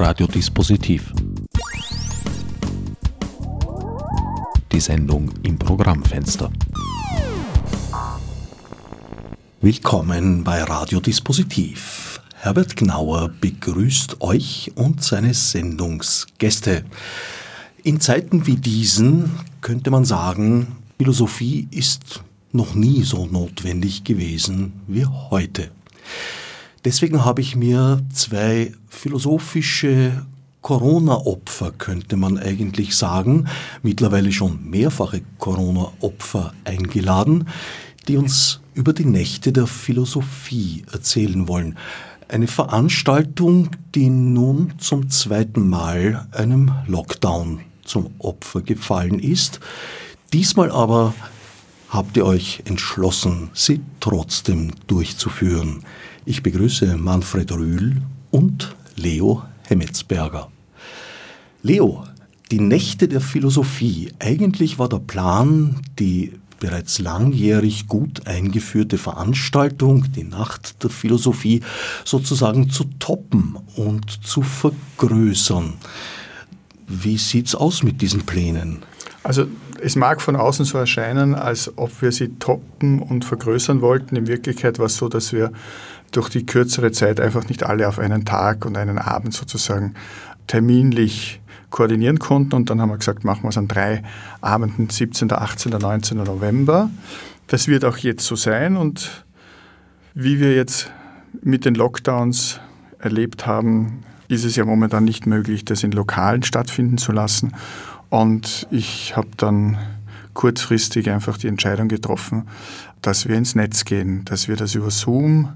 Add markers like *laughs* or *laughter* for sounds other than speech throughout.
Radiodispositiv. Die Sendung im Programmfenster. Willkommen bei Radiodispositiv. Herbert Gnauer begrüßt euch und seine Sendungsgäste. In Zeiten wie diesen könnte man sagen, Philosophie ist noch nie so notwendig gewesen wie heute. Deswegen habe ich mir zwei philosophische Corona-Opfer, könnte man eigentlich sagen, mittlerweile schon mehrfache Corona-Opfer eingeladen, die uns über die Nächte der Philosophie erzählen wollen. Eine Veranstaltung, die nun zum zweiten Mal einem Lockdown zum Opfer gefallen ist. Diesmal aber habt ihr euch entschlossen, sie trotzdem durchzuführen. Ich begrüße Manfred Rühl und Leo Hemmetsberger. Leo, die Nächte der Philosophie. Eigentlich war der Plan, die bereits langjährig gut eingeführte Veranstaltung, die Nacht der Philosophie, sozusagen zu toppen und zu vergrößern. Wie sieht's aus mit diesen Plänen? Also es mag von außen so erscheinen, als ob wir sie toppen und vergrößern wollten. In Wirklichkeit war es so, dass wir durch die kürzere Zeit einfach nicht alle auf einen Tag und einen Abend sozusagen terminlich koordinieren konnten. Und dann haben wir gesagt, machen wir es an drei Abenden, 17., 18., 19. November. Das wird auch jetzt so sein. Und wie wir jetzt mit den Lockdowns erlebt haben, ist es ja momentan nicht möglich, das in Lokalen stattfinden zu lassen. Und ich habe dann kurzfristig einfach die Entscheidung getroffen, dass wir ins Netz gehen, dass wir das über Zoom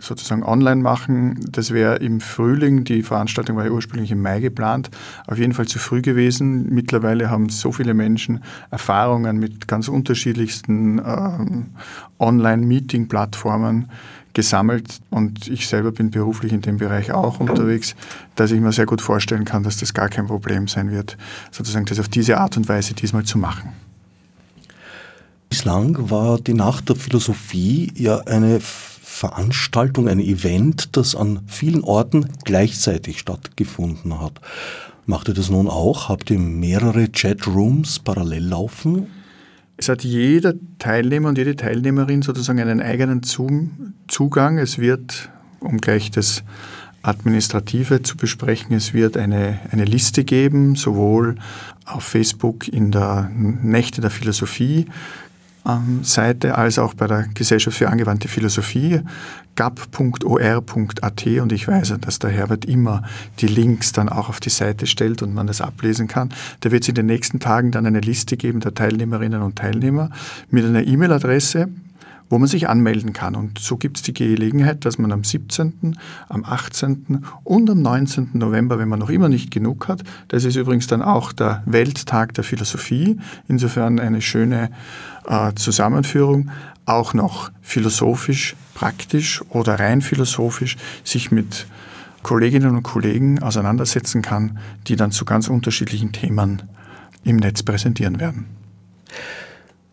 sozusagen online machen. Das wäre im Frühling, die Veranstaltung war ja ursprünglich im Mai geplant, auf jeden Fall zu früh gewesen. Mittlerweile haben so viele Menschen Erfahrungen mit ganz unterschiedlichsten ähm, Online-Meeting-Plattformen gesammelt und ich selber bin beruflich in dem Bereich auch unterwegs, dass ich mir sehr gut vorstellen kann, dass das gar kein Problem sein wird, sozusagen das auf diese Art und Weise diesmal zu machen. Bislang war die Nacht der Philosophie ja eine Veranstaltung, ein Event, das an vielen Orten gleichzeitig stattgefunden hat. Macht ihr das nun auch? Habt ihr mehrere Chatrooms parallel laufen? Es hat jeder Teilnehmer und jede Teilnehmerin sozusagen einen eigenen Zugang. Es wird, um gleich das Administrative zu besprechen, es wird eine, eine Liste geben, sowohl auf Facebook in der Nächte der Philosophie Seite als auch bei der Gesellschaft für angewandte Philosophie, gap.or.at und ich weiß, dass der Herbert immer die Links dann auch auf die Seite stellt und man das ablesen kann. Da wird es in den nächsten Tagen dann eine Liste geben der Teilnehmerinnen und Teilnehmer mit einer E-Mail-Adresse, wo man sich anmelden kann. Und so gibt es die Gelegenheit, dass man am 17., am 18. und am 19. November, wenn man noch immer nicht genug hat, das ist übrigens dann auch der Welttag der Philosophie, insofern eine schöne äh, Zusammenführung, auch noch philosophisch, praktisch oder rein philosophisch sich mit Kolleginnen und Kollegen auseinandersetzen kann, die dann zu ganz unterschiedlichen Themen im Netz präsentieren werden.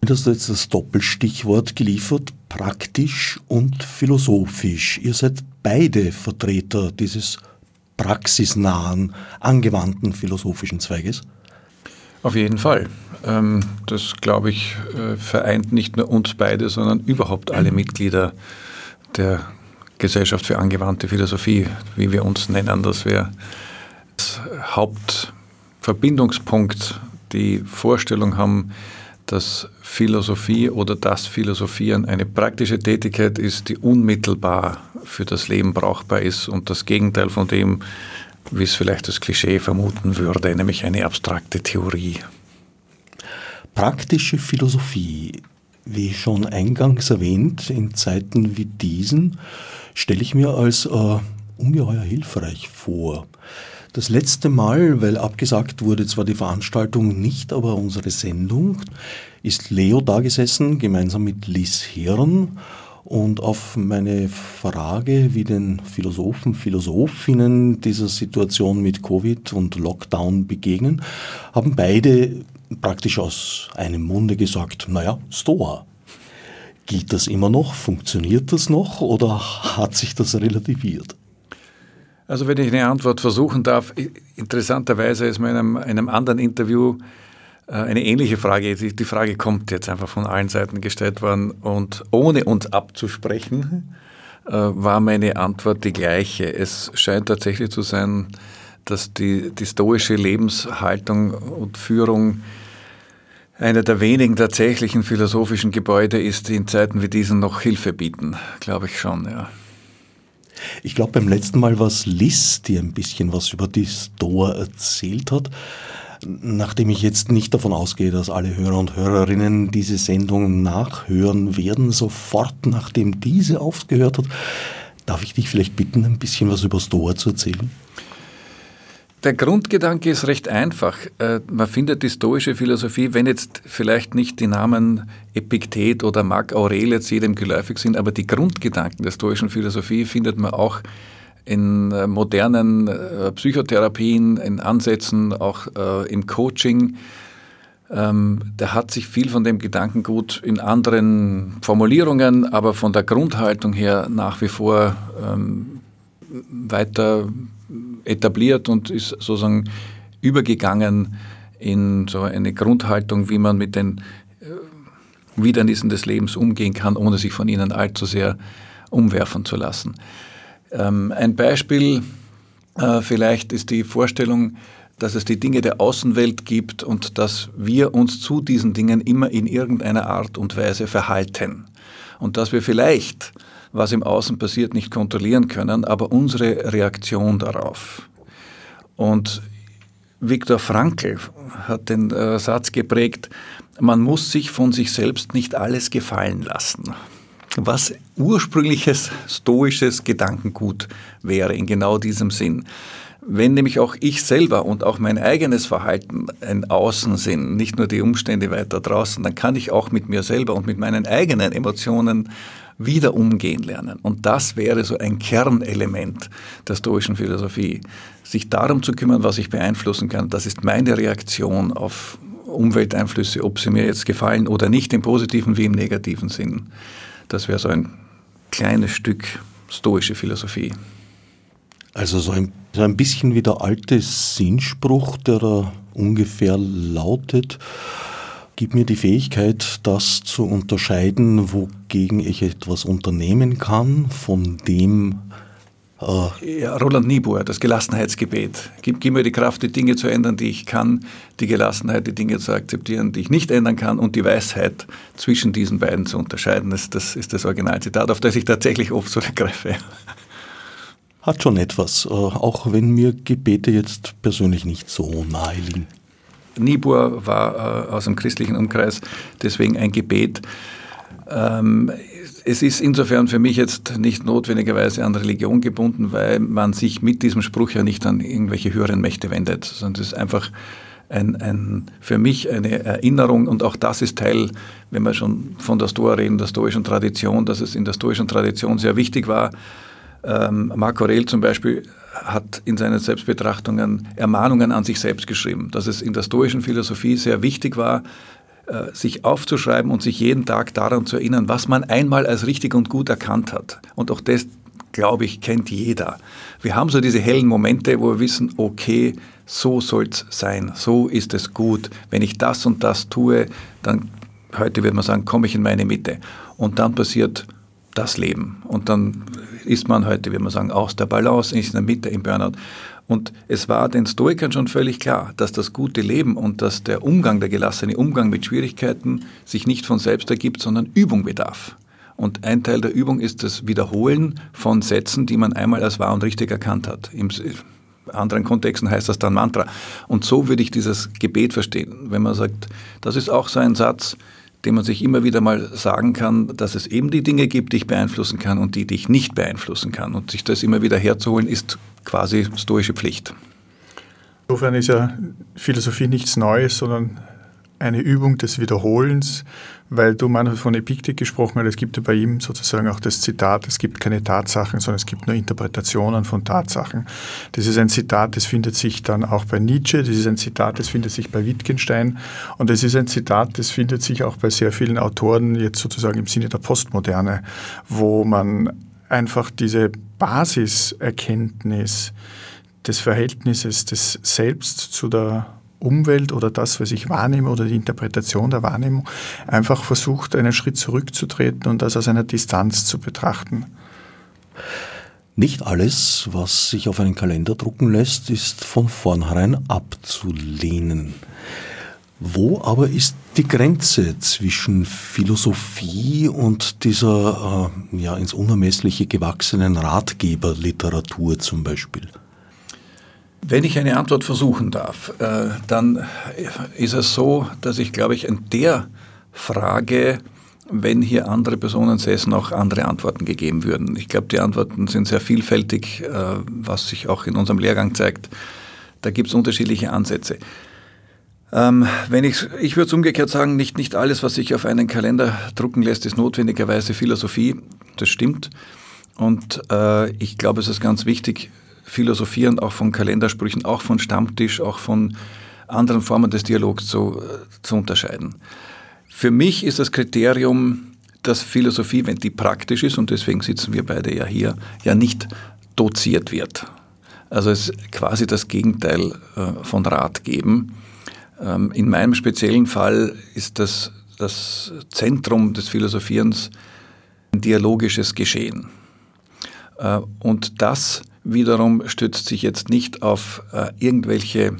Du hast jetzt das Doppelstichwort geliefert, praktisch und philosophisch. Ihr seid beide Vertreter dieses praxisnahen, angewandten philosophischen Zweiges? Auf jeden Fall. Ähm, das, glaube ich, äh, vereint nicht nur uns beide, sondern überhaupt alle Mitglieder der Gesellschaft für angewandte Philosophie, wie wir uns nennen. Das wäre das Hauptverbindungspunkt, die Vorstellung haben, dass Philosophie oder das Philosophieren eine praktische Tätigkeit ist, die unmittelbar für das Leben brauchbar ist und das Gegenteil von dem, wie es vielleicht das Klischee vermuten würde, nämlich eine abstrakte Theorie. Praktische Philosophie, wie schon eingangs erwähnt, in Zeiten wie diesen stelle ich mir als äh, ungeheuer hilfreich vor. Das letzte Mal, weil abgesagt wurde zwar die Veranstaltung nicht, aber unsere Sendung, ist Leo da gesessen, gemeinsam mit Liz Hirn. Und auf meine Frage, wie den Philosophen, Philosophinnen dieser Situation mit Covid und Lockdown begegnen, haben beide praktisch aus einem Munde gesagt, naja, Stoa. Gilt das immer noch? Funktioniert das noch oder hat sich das relativiert? Also wenn ich eine Antwort versuchen darf, interessanterweise ist mir in einem, einem anderen Interview äh, eine ähnliche Frage, die, Frage kommt jetzt einfach von allen Seiten gestellt worden und ohne uns abzusprechen, äh, war meine Antwort die gleiche. Es scheint tatsächlich zu sein, dass die, die stoische Lebenshaltung und Führung einer der wenigen tatsächlichen philosophischen Gebäude ist, die in Zeiten wie diesen noch Hilfe bieten. Glaube ich schon, ja. Ich glaube, beim letzten Mal war es Liz, die ein bisschen was über die Stoa erzählt hat. Nachdem ich jetzt nicht davon ausgehe, dass alle Hörer und Hörerinnen diese Sendung nachhören werden, sofort nachdem diese aufgehört hat, darf ich dich vielleicht bitten, ein bisschen was über Stoa zu erzählen? Der Grundgedanke ist recht einfach. Äh, man findet die stoische Philosophie, wenn jetzt vielleicht nicht die Namen Epiktet oder Marc Aurelius jedem geläufig sind, aber die Grundgedanken der stoischen Philosophie findet man auch in äh, modernen äh, Psychotherapien, in Ansätzen, auch im Coaching. Ähm, der hat sich viel von dem Gedankengut in anderen Formulierungen, aber von der Grundhaltung her nach wie vor ähm, weiter etabliert und ist sozusagen übergegangen in so eine Grundhaltung, wie man mit den Widernissen des Lebens umgehen kann, ohne sich von ihnen allzu sehr umwerfen zu lassen. Ähm, ein Beispiel äh, vielleicht ist die Vorstellung, dass es die Dinge der Außenwelt gibt und dass wir uns zu diesen Dingen immer in irgendeiner Art und Weise verhalten. Und dass wir vielleicht, was im Außen passiert, nicht kontrollieren können, aber unsere Reaktion darauf. Und Viktor Frankl hat den äh, Satz geprägt, man muss sich von sich selbst nicht alles gefallen lassen was ursprüngliches stoisches Gedankengut wäre in genau diesem Sinn. Wenn nämlich auch ich selber und auch mein eigenes Verhalten ein Außen sind, nicht nur die Umstände weiter draußen, dann kann ich auch mit mir selber und mit meinen eigenen Emotionen wieder umgehen lernen. Und das wäre so ein Kernelement der stoischen Philosophie. Sich darum zu kümmern, was ich beeinflussen kann, das ist meine Reaktion auf Umwelteinflüsse, ob sie mir jetzt gefallen oder nicht, im positiven wie im negativen Sinn. Das wäre so ein kleines Stück stoische Philosophie. Also so ein, so ein bisschen wie der alte Sinnspruch, der da ungefähr lautet, gib mir die Fähigkeit, das zu unterscheiden, wogegen ich etwas unternehmen kann, von dem, äh, ja, Roland Niebuhr, das Gelassenheitsgebet. Gib, gib, mir die Kraft, die Dinge zu ändern, die ich kann, die Gelassenheit, die Dinge zu akzeptieren, die ich nicht ändern kann und die Weisheit zwischen diesen beiden zu unterscheiden. Das, das ist das Originalzitat, auf das ich tatsächlich oft zurückgreife. Hat schon etwas, äh, auch wenn mir Gebete jetzt persönlich nicht so nahe liegen. Niebuhr war äh, aus dem christlichen Umkreis deswegen ein Gebet. Ähm, es ist insofern für mich jetzt nicht notwendigerweise an Religion gebunden, weil man sich mit diesem Spruch ja nicht an irgendwelche höheren Mächte wendet, sondern es ist einfach ein, ein, für mich eine Erinnerung und auch das ist Teil, wenn wir schon von der Stoa reden, der stoischen Tradition, dass es in der stoischen Tradition sehr wichtig war. Ähm, Marc Aurel zum Beispiel hat in seinen Selbstbetrachtungen Ermahnungen an sich selbst geschrieben, dass es in der stoischen Philosophie sehr wichtig war, äh, sich aufzuschreiben und sich jeden Tag daran zu erinnern, was man einmal als richtig und gut erkannt hat. Und auch das, glaube ich, kennt jeder. Wir haben so diese hellen Momente, wo wir wissen, okay, so soll es sein, so ist es gut. Wenn ich das und das tue, dann, heute würde man sagen, komme ich in meine Mitte. Und dann passiert das Leben. Und dann ist man heute, würde man sagen, aus der Balance, ist in der Mitte im Burnout. Und es war den Stoikern schon völlig klar, dass das gute Leben und dass der Umgang, der gelassene Umgang mit Schwierigkeiten sich nicht von selbst ergibt, sondern Übung bedarf. Und ein Teil der Übung ist das Wiederholen von Sätzen, die man einmal als wahr und richtig erkannt hat. Im anderen Kontexten heißt das dann Mantra. Und so würde ich dieses Gebet verstehen. Wenn man sagt, das ist auch so ein Satz, den man sich immer wieder mal sagen kann, dass es eben die Dinge gibt, die ich beeinflussen kann und die, die ich nicht beeinflussen kann. Und sich das immer wieder herzuholen, ist quasi stoische Pflicht. Insofern ist ja Philosophie nichts Neues, sondern eine Übung des Wiederholens, weil du mal von Epiktet gesprochen hast, es gibt ja bei ihm sozusagen auch das Zitat, es gibt keine Tatsachen, sondern es gibt nur Interpretationen von Tatsachen. Das ist ein Zitat, das findet sich dann auch bei Nietzsche, das ist ein Zitat, das findet sich bei Wittgenstein und das ist ein Zitat, das findet sich auch bei sehr vielen Autoren jetzt sozusagen im Sinne der Postmoderne, wo man einfach diese Basiserkenntnis des Verhältnisses des Selbst zu der Umwelt oder das, was ich wahrnehme oder die Interpretation der Wahrnehmung, einfach versucht, einen Schritt zurückzutreten und das aus einer Distanz zu betrachten. Nicht alles, was sich auf einen Kalender drucken lässt, ist von vornherein abzulehnen. Wo aber ist die Grenze zwischen Philosophie und dieser äh, ja, ins Unermessliche gewachsenen Ratgeberliteratur zum Beispiel? Wenn ich eine Antwort versuchen darf, äh, dann ist es so, dass ich, glaube ich, in der Frage, wenn hier andere Personen säßen, auch andere Antworten gegeben würden. Ich glaube, die Antworten sind sehr vielfältig, äh, was sich auch in unserem Lehrgang zeigt. Da gibt es unterschiedliche Ansätze. Ähm, wenn ich, ich würde es umgekehrt sagen, nicht, nicht alles, was sich auf einen Kalender drucken lässt, ist notwendigerweise Philosophie. Das stimmt. Und äh, ich glaube, es ist ganz wichtig, Philosophieren auch von Kalendersprüchen, auch von Stammtisch, auch von anderen Formen des Dialogs zu, zu unterscheiden. Für mich ist das Kriterium, dass Philosophie, wenn die praktisch ist, und deswegen sitzen wir beide ja hier, ja nicht doziert wird. Also es ist quasi das Gegenteil äh, von Rat geben. Ähm, in meinem speziellen Fall ist das, das Zentrum des Philosophierens ein dialogisches Geschehen. Äh, und das wiederum stützt sich jetzt nicht auf äh, irgendwelche äh,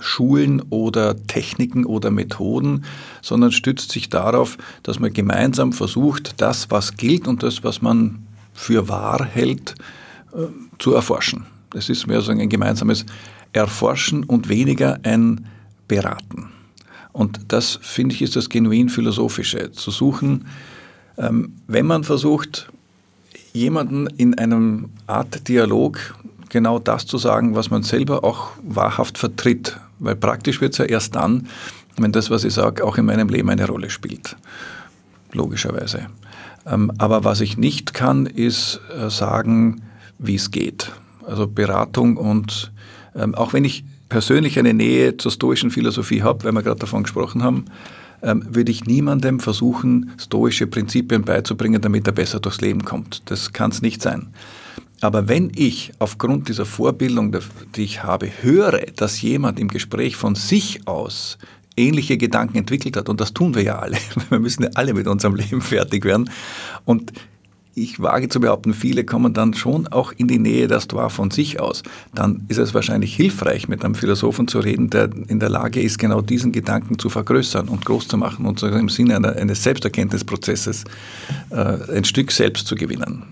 Schulen oder Techniken oder Methoden, sondern stützt sich darauf, dass man gemeinsam versucht, das, was gilt und das, was man für wahr hält, äh, zu erforschen. Es ist mehr so ein gemeinsames Erforschen und weniger ein Beraten. Und das, finde ich, ist das genuin Philosophische, zu suchen, ähm, wenn man versucht, jemanden in einem Art Dialog genau das zu sagen, was man selber auch wahrhaft vertritt. Weil praktisch wird es ja erst dann, wenn das, was ich sage, auch in meinem Leben eine Rolle spielt. Logischerweise. Ähm, aber was ich nicht kann, ist äh, sagen, wie es geht. Also Beratung und ähm, auch wenn ich persönlich eine Nähe zur stoischen Philosophie habe, weil wir gerade davon gesprochen haben, ähm, würde ich niemandem versuchen, stoische Prinzipien beizubringen, damit er besser durchs Leben kommt. Das kann es nicht sein. Aber wenn ich aufgrund dieser Vorbildung, die ich habe, höre, dass jemand im Gespräch von sich aus ähnliche Gedanken entwickelt hat, und das tun wir ja alle, *laughs* wir müssen ja alle mit unserem Leben fertig werden, und ich wage zu behaupten, viele kommen dann schon auch in die Nähe der Stoa von sich aus. Dann ist es wahrscheinlich hilfreich, mit einem Philosophen zu reden, der in der Lage ist, genau diesen Gedanken zu vergrößern und groß zu machen und im Sinne eines Selbsterkenntnisprozesses äh, ein Stück selbst zu gewinnen.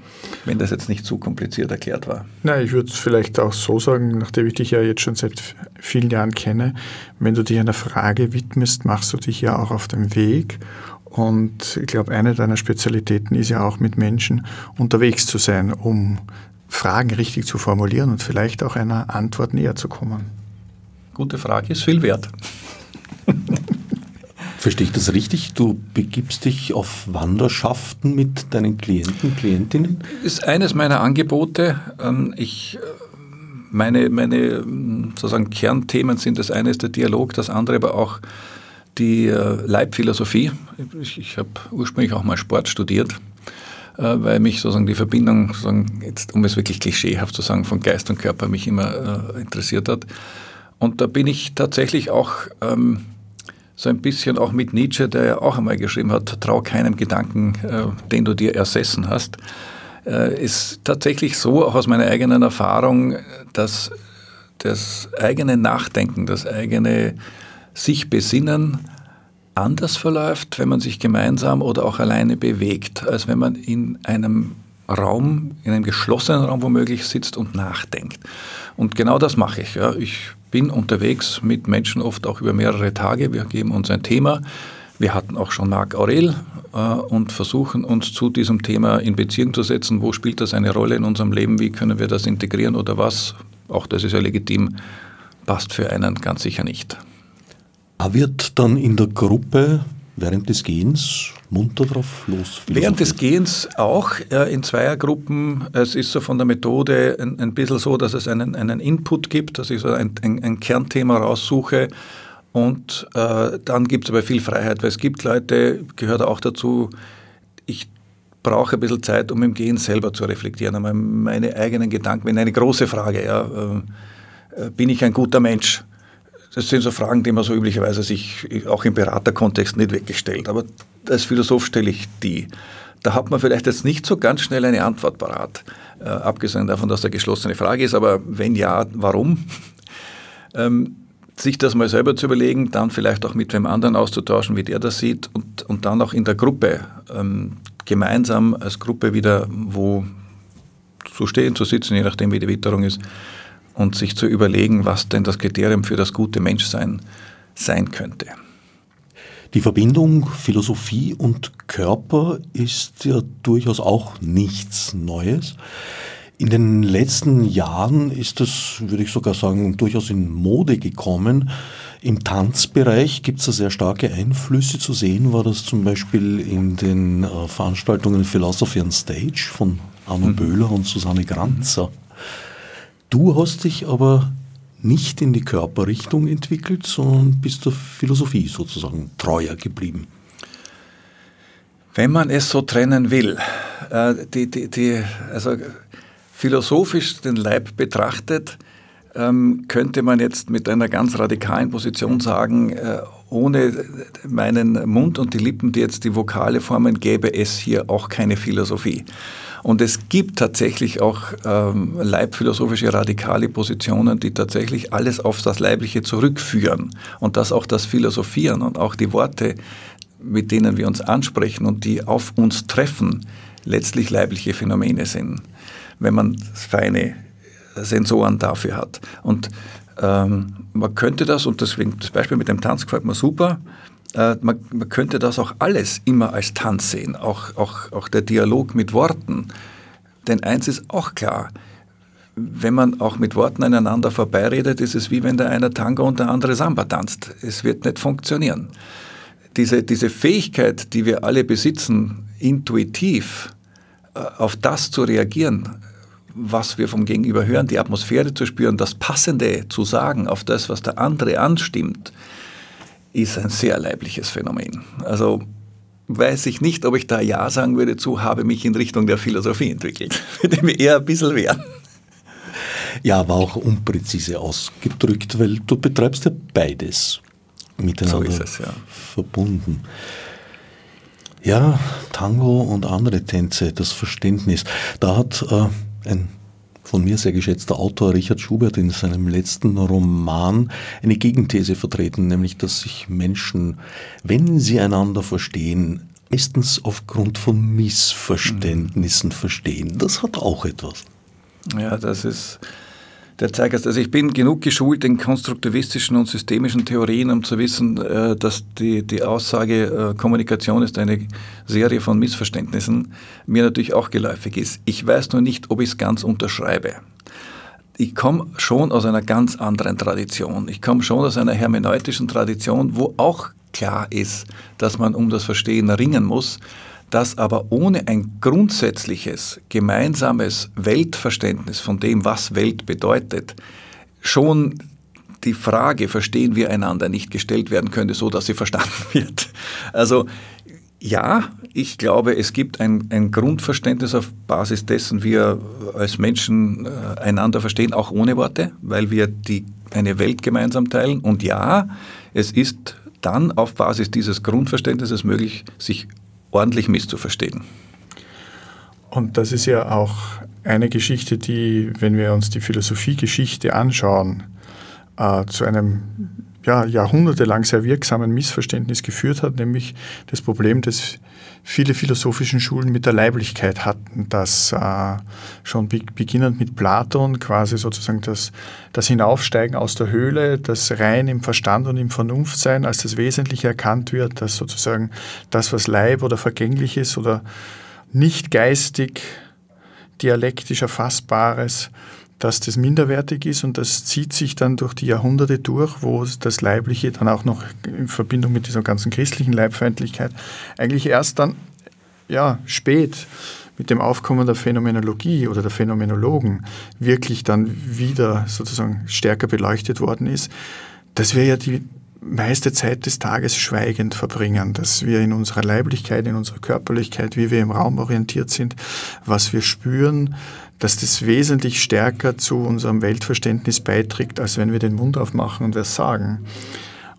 Wenn das jetzt nicht zu kompliziert erklärt war. Nein, ich würde es vielleicht auch so sagen, nachdem ich dich ja jetzt schon seit vielen Jahren kenne, wenn du dich einer Frage widmest, machst du dich ja auch auf dem Weg und ich glaube, eine deiner Spezialitäten ist ja auch mit Menschen unterwegs zu sein, um Fragen richtig zu formulieren und vielleicht auch einer Antwort näher zu kommen. Gute Frage, ist viel wert. Verstehe ich das richtig? Du begibst dich auf Wanderschaften mit deinen Klienten, Klientinnen? Das ist eines meiner Angebote. Ähm, ich, äh, meine, meine sozusagen Kernthemen sind das eine ist der Dialog, das andere aber auch die äh, Leibphilosophie. Ich, ich habe ursprünglich auch mal Sport studiert, äh, weil mich sozusagen die Verbindung, sozusagen jetzt, um es wirklich klischeehaft zu sagen, von Geist und Körper mich immer äh, interessiert hat. Und da bin ich tatsächlich auch ähm, so ein bisschen auch mit Nietzsche, der ja auch einmal geschrieben hat, trau keinem Gedanken, äh, den du dir ersessen hast. Äh, ist tatsächlich so, auch aus meiner eigenen Erfahrung, dass das eigene Nachdenken, das eigene sich besinnen anders verläuft, wenn man sich gemeinsam oder auch alleine bewegt, als wenn man in einem Raum, in einem geschlossenen Raum womöglich sitzt und nachdenkt. Und genau das mache ich. Ja. Ich bin unterwegs mit Menschen oft auch über mehrere Tage. Wir geben uns ein Thema. Wir hatten auch schon Marc Aurel äh, und versuchen uns zu diesem Thema in Beziehung zu setzen. Wo spielt das eine Rolle in unserem Leben? Wie können wir das integrieren oder was? Auch das ist ja legitim, passt für einen ganz sicher nicht. Wird dann in der Gruppe während des Gehens munter drauf los? Während des Gehens auch äh, in Zweiergruppen. Es ist so von der Methode ein, ein bisschen so, dass es einen, einen Input gibt, dass ich so ein, ein, ein Kernthema raussuche. Und äh, dann gibt es aber viel Freiheit, weil es gibt Leute, gehört auch dazu, ich brauche ein bisschen Zeit, um im Gehen selber zu reflektieren, meine eigenen Gedanken. Wenn eine große Frage, ja, äh, bin ich ein guter Mensch? Das sind so Fragen, die man so üblicherweise sich auch im Beraterkontext nicht wirklich stellt. Aber als Philosoph stelle ich die. Da hat man vielleicht jetzt nicht so ganz schnell eine Antwort parat, äh, abgesehen davon, dass da geschlossene Frage ist. Aber wenn ja, warum? *laughs* ähm, sich das mal selber zu überlegen, dann vielleicht auch mit wem anderen auszutauschen, wie der das sieht und, und dann auch in der Gruppe ähm, gemeinsam als Gruppe wieder wo zu stehen, zu sitzen, je nachdem wie die Witterung ist, und sich zu überlegen, was denn das Kriterium für das gute Menschsein sein könnte. Die Verbindung Philosophie und Körper ist ja durchaus auch nichts Neues. In den letzten Jahren ist es, würde ich sogar sagen, durchaus in Mode gekommen. Im Tanzbereich gibt es da sehr starke Einflüsse zu sehen, war das zum Beispiel in den äh, Veranstaltungen Philosophy on Stage von Arno mhm. Böhler und Susanne Granzer. Du hast dich aber nicht in die Körperrichtung entwickelt, sondern bist der Philosophie sozusagen treuer geblieben. Wenn man es so trennen will, äh, die, die, die, also philosophisch den Leib betrachtet, ähm, könnte man jetzt mit einer ganz radikalen Position sagen, äh, ohne meinen Mund und die Lippen, die jetzt die Vokale formen, gäbe es hier auch keine Philosophie. Und es gibt tatsächlich auch ähm, leibphilosophische radikale Positionen, die tatsächlich alles auf das Leibliche zurückführen und das auch das Philosophieren und auch die Worte, mit denen wir uns ansprechen und die auf uns treffen, letztlich leibliche Phänomene sind, wenn man feine Sensoren dafür hat. Und ähm, man könnte das, und deswegen das Beispiel mit dem Tanz gefällt mir super, äh, man, man, könnte das auch alles immer als Tanz sehen, auch, auch, auch der Dialog mit Worten. Denn eins ist auch klar, wenn man auch mit Worten aneinander vorbeiredet, ist es wie wenn der eine Tango und der andere Samba tanzt. Es wird nicht funktionieren. Diese, diese Fähigkeit, die wir alle besitzen, intuitiv äh, auf das zu reagieren, was wir vom Gegenüber hören, die Atmosphäre zu spüren, das Passende zu sagen auf das, was der andere anstimmt, ist ein sehr leibliches Phänomen. Also weiß ich nicht, ob ich da Ja sagen würde zu, habe mich in Richtung der Philosophie entwickelt. *laughs* Würde mir eher ein bisschen wehren. Ja, aber auch unpräzise ausgedrückt, weil du betreibst ja beides miteinander so es, ja. verbunden. Ja, Tango und andere Tänze, das Verständnis. Da hat äh, ein von mir sehr geschätzter Autor Richard Schubert in seinem letzten Roman eine Gegenthese vertreten, nämlich dass sich Menschen, wenn sie einander verstehen, meistens aufgrund von Missverständnissen mhm. verstehen. Das hat auch etwas. Ja, das ist der zeigt, also ich bin genug geschult in konstruktivistischen und systemischen Theorien, um zu wissen, äh, dass die, die Aussage, äh, Kommunikation ist eine Serie von Missverständnissen, mir natürlich auch geläufig ist. Ich weiß nur nicht, ob ich es ganz unterschreibe. Ich komme schon aus einer ganz anderen Tradition. Ich komme schon aus einer hermeneutischen Tradition, wo auch klar ist, dass man um das Verstehen ringen muss dass aber ohne ein grundsätzliches gemeinsames Weltverständnis von dem, was Welt bedeutet, schon die Frage, verstehen wir einander, nicht gestellt werden könnte, so dass sie *laughs* verstanden wird. Also ja, ich glaube, es gibt ein, ein Grundverständnis auf Basis dessen wir als Menschen äh, einander verstehen, auch ohne Worte, weil wir die, eine Welt gemeinsam teilen. Und ja, es ist dann auf Basis dieses Grundverständnisses möglich, sich ordentlich misszuverstehen. Und das ist ja auch eine Geschichte, die, wenn wir uns die Philosophiegeschichte anschauen, äh, zu einem ja, jahrhundertelang sehr wirksamen Missverständnis geführt hat, nämlich das Problem des viele philosophischen Schulen mit der Leiblichkeit hatten, dass äh, schon be beginnend mit Platon quasi sozusagen das, das Hinaufsteigen aus der Höhle, das rein im Verstand und im Vernunftsein als das Wesentliche erkannt wird, dass sozusagen das, was Leib oder vergänglich ist oder nicht geistig, dialektisch erfassbares, dass das minderwertig ist und das zieht sich dann durch die Jahrhunderte durch, wo das Leibliche dann auch noch in Verbindung mit dieser ganzen christlichen Leibfeindlichkeit eigentlich erst dann ja, spät mit dem Aufkommen der Phänomenologie oder der Phänomenologen wirklich dann wieder sozusagen stärker beleuchtet worden ist, dass wir ja die meiste Zeit des Tages schweigend verbringen, dass wir in unserer Leiblichkeit, in unserer Körperlichkeit, wie wir im Raum orientiert sind, was wir spüren, dass das wesentlich stärker zu unserem Weltverständnis beiträgt, als wenn wir den Mund aufmachen und was sagen.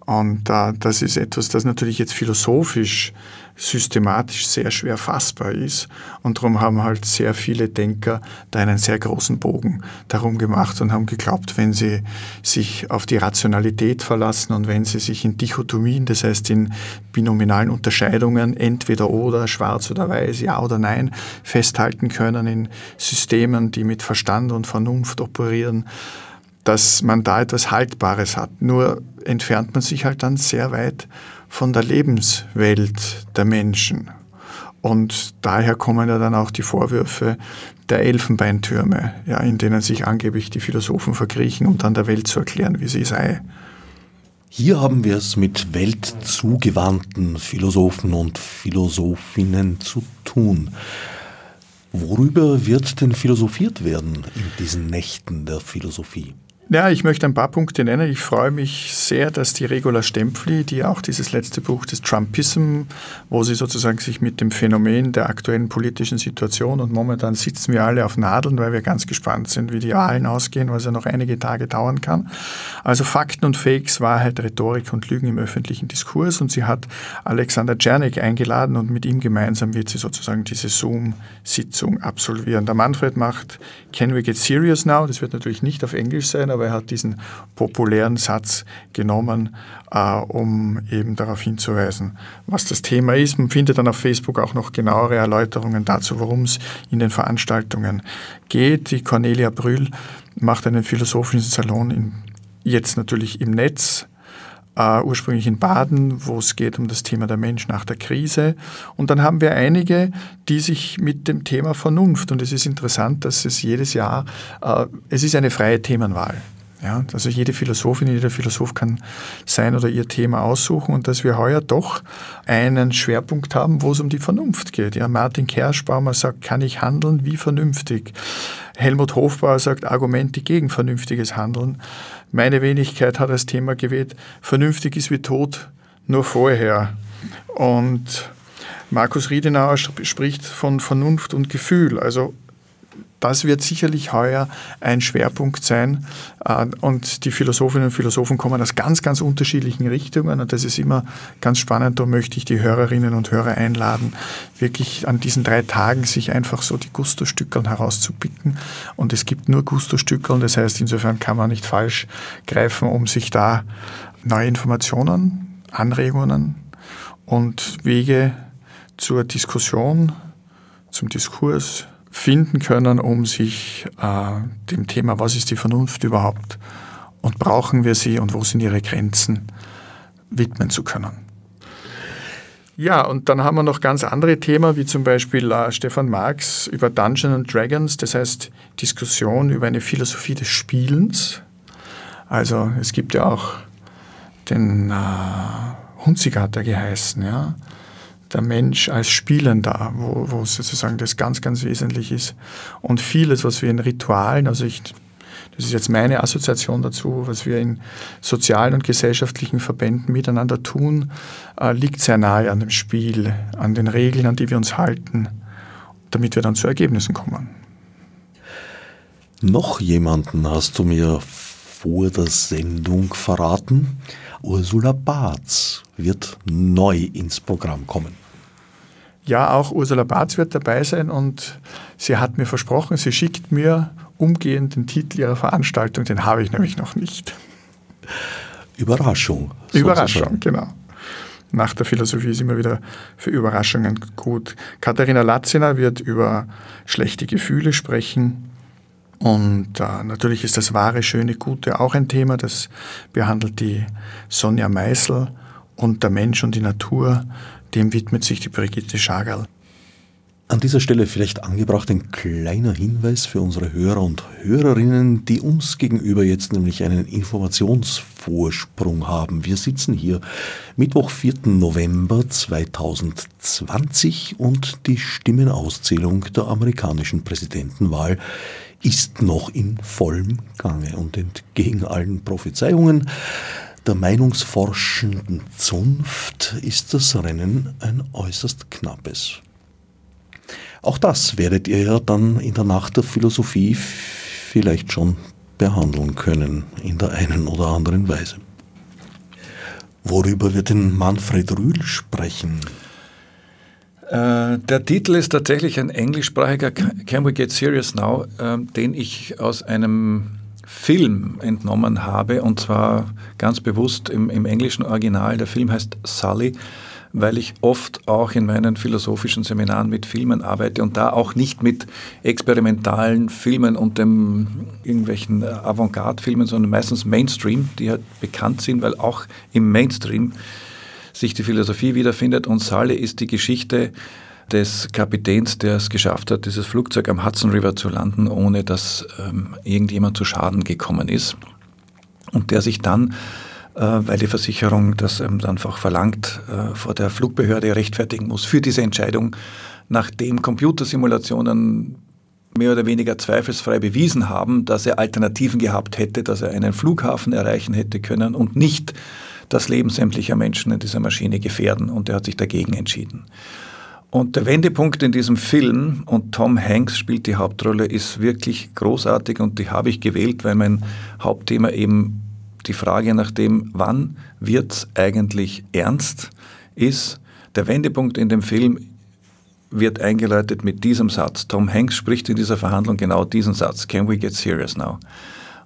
Und äh, das ist etwas, das natürlich jetzt philosophisch systematisch sehr schwer fassbar ist. Und darum haben halt sehr viele Denker da einen sehr großen Bogen darum gemacht und haben geglaubt, wenn sie sich auf die Rationalität verlassen und wenn sie sich in Dichotomien, das heißt in binominalen Unterscheidungen, entweder oder, schwarz oder weiß, ja oder nein, festhalten können in Systemen, die mit Verstand und Vernunft operieren, dass man da etwas Haltbares hat. Nur entfernt man sich halt dann sehr weit von der Lebenswelt der Menschen. Und daher kommen ja dann auch die Vorwürfe der Elfenbeintürme, ja, in denen sich angeblich die Philosophen verkriechen, um dann der Welt zu erklären, wie sie sei. Hier haben wir es mit weltzugewandten Philosophen und Philosophinnen zu tun. Worüber wird denn philosophiert werden in diesen Nächten der Philosophie? Ja, ich möchte ein paar Punkte nennen. Ich freue mich sehr, dass die Regula Stempfli, die auch dieses letzte Buch des Trumpism, wo sie sozusagen sich mit dem Phänomen der aktuellen politischen Situation und momentan sitzen wir alle auf Nadeln, weil wir ganz gespannt sind, wie die Wahlen ausgehen, was ja noch einige Tage dauern kann. Also Fakten und Fakes, Wahrheit, Rhetorik und Lügen im öffentlichen Diskurs und sie hat Alexander Czernik eingeladen und mit ihm gemeinsam wird sie sozusagen diese Zoom-Sitzung absolvieren. Der Manfred macht Can we get serious now? Das wird natürlich nicht auf Englisch sein, aber er hat diesen populären Satz genommen, äh, um eben darauf hinzuweisen, was das Thema ist. Man findet dann auf Facebook auch noch genauere Erläuterungen dazu, worum es in den Veranstaltungen geht. Die Cornelia Brühl macht einen philosophischen Salon in, jetzt natürlich im Netz Uh, ursprünglich in Baden, wo es geht um das Thema der Mensch nach der Krise. Und dann haben wir einige, die sich mit dem Thema Vernunft, und es ist interessant, dass es jedes Jahr, uh, es ist eine freie Themenwahl. Ja, also jede Philosophin, jeder Philosoph kann sein oder ihr Thema aussuchen und dass wir heuer doch einen Schwerpunkt haben, wo es um die Vernunft geht. Ja, Martin Kerschbaumer sagt, kann ich handeln wie vernünftig? Helmut Hofbauer sagt, Argumente gegen vernünftiges Handeln. Meine Wenigkeit hat als Thema gewählt, vernünftig ist wie tot, nur vorher. Und Markus Riedenauer spricht von Vernunft und Gefühl. Also das wird sicherlich heuer ein Schwerpunkt sein. Äh, und die Philosophinnen und Philosophen kommen aus ganz, ganz unterschiedlichen Richtungen. Und das ist immer ganz spannend. Da möchte ich die Hörerinnen und Hörer einladen, wirklich an diesen drei Tagen sich einfach so die Gusto-Stückeln herauszupicken. Und es gibt nur Gusto-Stückeln. Das heißt, insofern kann man nicht falsch greifen, um sich da neue Informationen, Anregungen und Wege zur Diskussion, zum Diskurs finden können, um sich äh, dem Thema, was ist die Vernunft überhaupt und brauchen wir sie und wo sind ihre Grenzen, widmen zu können. Ja, und dann haben wir noch ganz andere Themen, wie zum Beispiel äh, Stefan Marx über Dungeons and Dragons, das heißt Diskussion über eine Philosophie des Spielens. Also es gibt ja auch den äh, Hunziger hat er geheißen, ja der Mensch als Spielender, wo, wo sozusagen das ganz, ganz wesentlich ist. Und vieles, was wir in Ritualen, also ich, das ist jetzt meine Assoziation dazu, was wir in sozialen und gesellschaftlichen Verbänden miteinander tun, äh, liegt sehr nahe an dem Spiel, an den Regeln, an die wir uns halten, damit wir dann zu Ergebnissen kommen. Noch jemanden hast du mir vor der Sendung verraten. Ursula Barth wird neu ins Programm kommen. Ja, auch Ursula Barth wird dabei sein und sie hat mir versprochen, sie schickt mir umgehend den Titel ihrer Veranstaltung, den habe ich nämlich noch nicht. Überraschung. Überraschung, genau. Nach der Philosophie ist immer wieder für Überraschungen gut. Katharina Latziner wird über schlechte Gefühle sprechen. Und äh, natürlich ist das wahre, schöne, gute auch ein Thema. Das behandelt die Sonja Meißel und der Mensch und die Natur dem widmet sich die Brigitte Schagerl. An dieser Stelle vielleicht angebracht ein kleiner Hinweis für unsere Hörer und Hörerinnen, die uns gegenüber jetzt nämlich einen Informationsvorsprung haben. Wir sitzen hier Mittwoch, 4. November 2020 und die Stimmenauszählung der amerikanischen Präsidentenwahl ist noch in vollem Gange und entgegen allen Prophezeiungen der meinungsforschenden Zunft ist das Rennen ein äußerst knappes. Auch das werdet ihr ja dann in der Nacht der Philosophie vielleicht schon behandeln können, in der einen oder anderen Weise. Worüber wird denn Manfred Rühl sprechen? Äh, der Titel ist tatsächlich ein englischsprachiger Can We Get Serious Now, äh, den ich aus einem Film entnommen habe, und zwar ganz bewusst im, im englischen Original. Der Film heißt Sully weil ich oft auch in meinen philosophischen Seminaren mit Filmen arbeite und da auch nicht mit experimentalen Filmen und dem irgendwelchen Avantgarde-Filmen, sondern meistens Mainstream, die halt bekannt sind, weil auch im Mainstream sich die Philosophie wiederfindet. Und Sally ist die Geschichte des Kapitäns, der es geschafft hat, dieses Flugzeug am Hudson River zu landen, ohne dass ähm, irgendjemand zu Schaden gekommen ist. Und der sich dann äh, weil die Versicherung das dann einfach verlangt, äh, vor der Flugbehörde rechtfertigen muss für diese Entscheidung, nachdem Computersimulationen mehr oder weniger zweifelsfrei bewiesen haben, dass er Alternativen gehabt hätte, dass er einen Flughafen erreichen hätte können und nicht das Leben sämtlicher Menschen in dieser Maschine gefährden. Und er hat sich dagegen entschieden. Und der Wendepunkt in diesem Film, und Tom Hanks spielt die Hauptrolle, ist wirklich großartig und die habe ich gewählt, weil mein Hauptthema eben die Frage nach dem, wann wird es eigentlich ernst, ist, der Wendepunkt in dem Film wird eingeleitet mit diesem Satz. Tom Hanks spricht in dieser Verhandlung genau diesen Satz. Can we get serious now?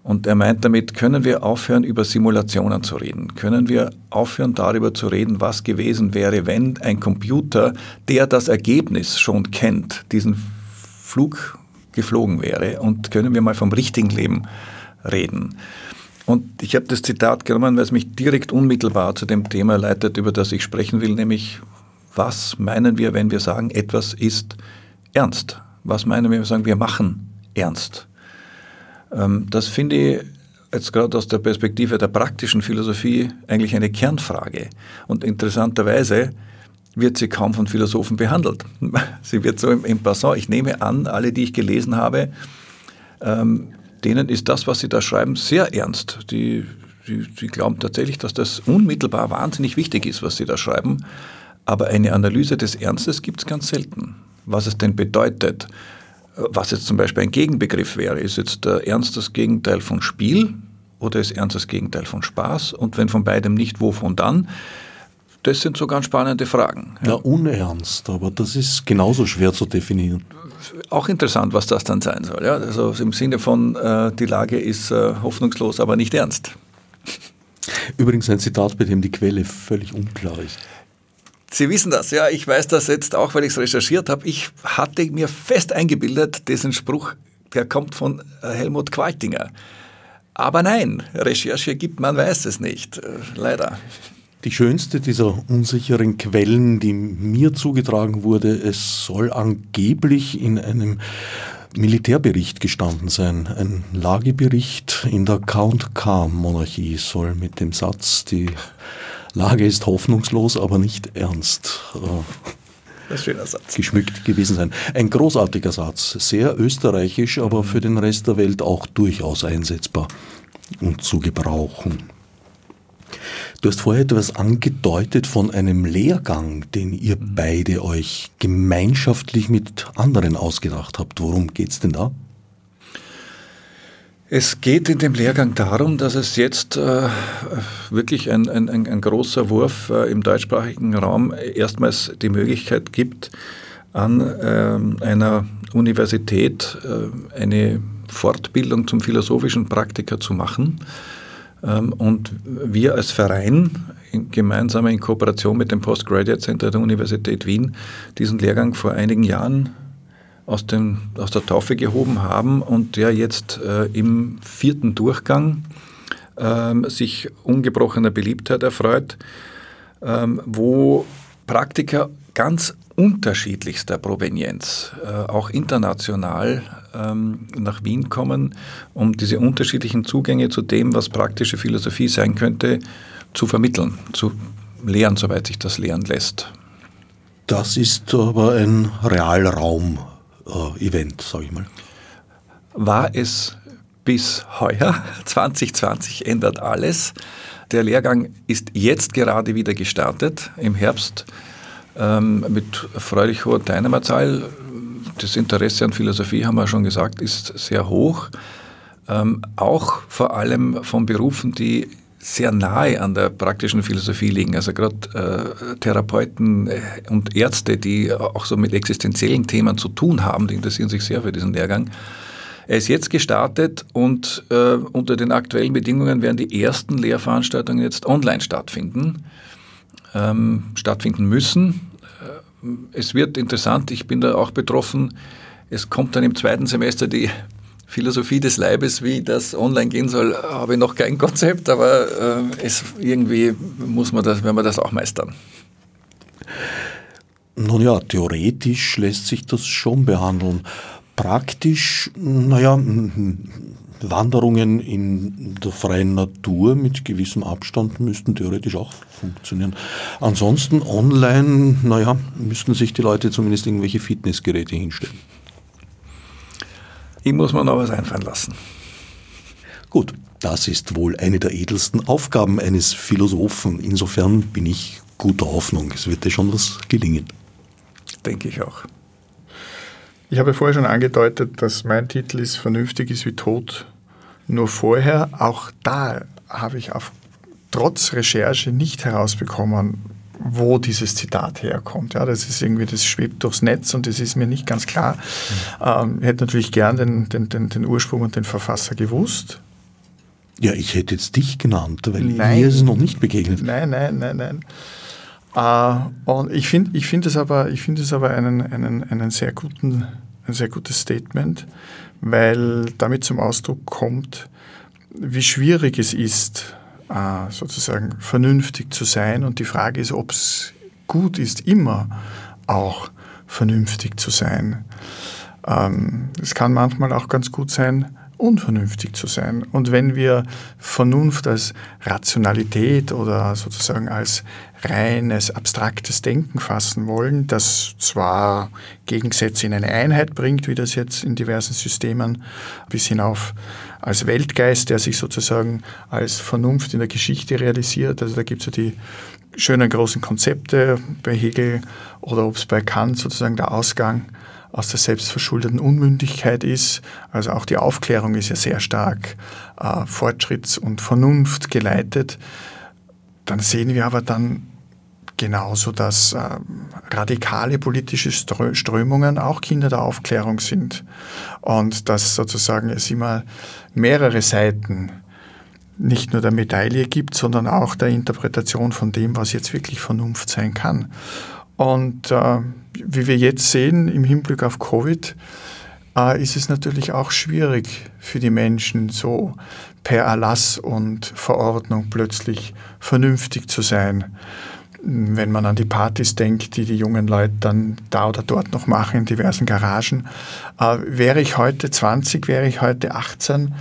Und er meint damit, können wir aufhören, über Simulationen zu reden? Können wir aufhören, darüber zu reden, was gewesen wäre, wenn ein Computer, der das Ergebnis schon kennt, diesen Flug geflogen wäre? Und können wir mal vom richtigen Leben reden? Und ich habe das Zitat genommen, weil es mich direkt unmittelbar zu dem Thema leitet, über das ich sprechen will, nämlich was meinen wir, wenn wir sagen, etwas ist ernst? Was meinen wir, wenn wir sagen, wir machen ernst? Ähm, das finde ich jetzt gerade aus der Perspektive der praktischen Philosophie eigentlich eine Kernfrage. Und interessanterweise wird sie kaum von Philosophen behandelt. *laughs* Sie wird so im, im Passant, ich nehme an, alle, die ich gelesen habe, ähm, denen ist das, was sie da schreiben, sehr ernst. Die, die, die glauben tatsächlich, dass das unmittelbar wahnsinnig wichtig ist, was sie da schreiben. Aber eine Analyse des Ernstes gibt es ganz selten. Was es denn bedeutet, was jetzt zum Beispiel ein Gegenbegriff wäre. Ist jetzt der Ernst das Gegenteil von Spiel oder ist Ernst das Gegenteil von Spaß? Und wenn von beidem nicht, wovon dann? Das sind so ganz spannende Fragen. Ja, ja unernst, aber das ist genauso schwer zu definieren auch interessant, was das dann sein soll. Ja? Also im Sinne von, äh, die Lage ist äh, hoffnungslos, aber nicht ernst. Übrigens ein Zitat, bei dem die Quelle völlig unklar ist. Sie wissen das, ja. Ich weiß das jetzt auch, weil ich es recherchiert habe. Ich hatte mir fest eingebildet, diesen Spruch, der kommt von äh, Helmut Qualtinger. Aber nein, Recherche gibt, man weiß es nicht, äh, leider. Die schönste dieser unsicheren Quellen, die mir zugetragen wurde, es soll angeblich in einem Militärbericht gestanden sein. Ein Lagebericht in der Count-K-Monarchie soll mit dem Satz, die Lage ist hoffnungslos, aber nicht ernst. Das schöner Satz. Geschmückt gewesen sein. Ein großartiger Satz, sehr österreichisch, aber für den Rest der Welt auch durchaus einsetzbar und zu gebrauchen. Du hast vorher etwas angedeutet von einem Lehrgang, den ihr beide euch gemeinschaftlich mit anderen ausgedacht habt. Worum geht es denn da? Es geht in dem Lehrgang darum, dass es jetzt äh, wirklich ein, ein, ein, großer Wurf äh, im deutschsprachigen Raum erstmals die Möglichkeit gibt, an äh, einer Universität äh, eine Fortbildung zum philosophischen Praktiker zu machen. Ähm, und wir als Verein, gemeinsam in Kooperation mit dem Postgraduate Center der Universität Wien, diesen Lehrgang vor einigen Jahren aus, dem, aus der Taufe gehoben haben und der jetzt äh, im vierten Durchgang äh, sich ungebrochener Beliebtheit erfreut, äh, wo Praktiker ganz unterschiedlichster Provenienz, äh, auch international ähm, nach Wien kommen, um diese unterschiedlichen Zugänge zu dem, was praktische Philosophie sein könnte, zu vermitteln, zu lehren, soweit sich das lehren lässt. Das ist aber ein Realraum-Event, äh, sage ich mal. War es bis heuer, *laughs* 2020 ändert alles. Der Lehrgang ist jetzt gerade wieder gestartet, im Herbst, ähm, mit erfreulich hoher Teilnehmerzahl. Das Interesse an Philosophie, haben wir schon gesagt, ist sehr hoch. Ähm, auch vor allem von Berufen, die sehr nahe an der praktischen Philosophie liegen. Also gerade äh, Therapeuten äh, und Ärzte, die auch so mit existenziellen Themen zu tun haben, die interessieren sich sehr für diesen Lehrgang. Er ist jetzt gestartet und äh, unter den aktuellen Bedingungen werden die ersten Lehrveranstaltungen jetzt online stattfinden, ähm, stattfinden müssen. Äh, es wird interessant, ich bin da auch betroffen. Es kommt dann im zweiten Semester die Philosophie des Leibes, wie das online gehen soll, habe ich noch kein Konzept, aber äh, es, irgendwie muss man das, werden wir das auch meistern. Nun ja, theoretisch lässt sich das schon behandeln. Praktisch, naja, Wanderungen in der freien Natur mit gewissem Abstand müssten theoretisch auch funktionieren. Ansonsten online, naja, müssten sich die Leute zumindest irgendwelche Fitnessgeräte hinstellen. Ich muss mir noch was einfallen lassen. Gut, das ist wohl eine der edelsten Aufgaben eines Philosophen. Insofern bin ich guter Hoffnung. Es wird dir schon was gelingen. Denke ich auch. Ich habe vorher schon angedeutet, dass mein Titel ist Vernünftig ist wie tot. Nur vorher, auch da habe ich auf, trotz Recherche nicht herausbekommen, wo dieses Zitat herkommt. Ja, das ist irgendwie, das schwebt durchs Netz und das ist mir nicht ganz klar. Ähm, ich hätte natürlich gern den, den, den, den, Ursprung und den Verfasser gewusst. Ja, ich hätte jetzt dich genannt, weil nein, mir ist es noch nicht begegnet. Nein, nein, nein, nein. Äh, und ich finde ich find es aber, ich find es aber einen, einen, einen sehr guten, ein sehr gutes Statement, weil damit zum Ausdruck kommt, wie schwierig es ist, äh, sozusagen vernünftig zu sein. Und die Frage ist, ob es gut ist, immer auch vernünftig zu sein. Ähm, es kann manchmal auch ganz gut sein, unvernünftig zu sein. Und wenn wir Vernunft als Rationalität oder sozusagen als reines abstraktes Denken fassen wollen, das zwar Gegensätze in eine Einheit bringt, wie das jetzt in diversen Systemen bis hinauf als Weltgeist, der sich sozusagen als Vernunft in der Geschichte realisiert. Also da gibt es ja die schönen großen Konzepte bei Hegel oder ob es bei Kant sozusagen der Ausgang aus der selbstverschuldeten Unmündigkeit ist. Also auch die Aufklärung ist ja sehr stark äh, Fortschritts- und Vernunft geleitet. Dann sehen wir aber dann genauso, dass äh, radikale politische Strömungen auch Kinder der Aufklärung sind und dass sozusagen es immer mehrere Seiten nicht nur der Medaille gibt, sondern auch der Interpretation von dem, was jetzt wirklich Vernunft sein kann. Und äh, wie wir jetzt sehen im Hinblick auf Covid, äh, ist es natürlich auch schwierig für die Menschen, so per Erlass und Verordnung plötzlich vernünftig zu sein. Wenn man an die Partys denkt, die die jungen Leute dann da oder dort noch machen in diversen Garagen. Äh, wäre ich heute 20, wäre ich heute 18,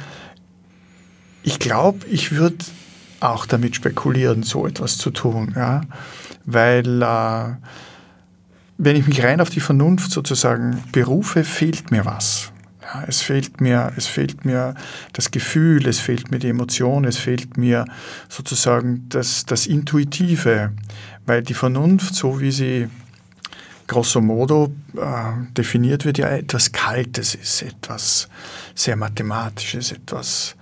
ich glaube, ich würde auch damit spekulieren, so etwas zu tun. Ja? Weil äh, wenn ich mich rein auf die Vernunft sozusagen berufe, fehlt mir was. Ja, es, fehlt mir, es fehlt mir das Gefühl, es fehlt mir die Emotion, es fehlt mir sozusagen das, das Intuitive, weil die Vernunft, so wie sie grosso modo äh, definiert wird, ja etwas Kaltes ist, etwas sehr Mathematisches, etwas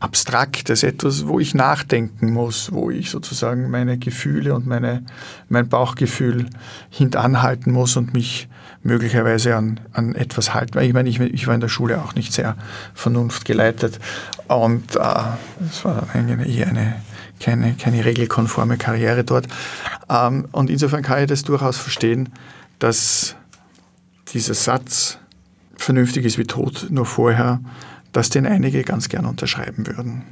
Abstraktes, etwas, wo ich nachdenken muss, wo ich sozusagen meine Gefühle und meine, mein Bauchgefühl hintanhalten muss und mich möglicherweise an, an etwas halten. Ich meine, ich, ich war in der Schule auch nicht sehr vernunftgeleitet und äh, es war eine, eher eine keine, keine regelkonforme Karriere dort. Ähm, und insofern kann ich das durchaus verstehen, dass dieser Satz vernünftig ist wie tot nur vorher dass den einige ganz gern unterschreiben würden.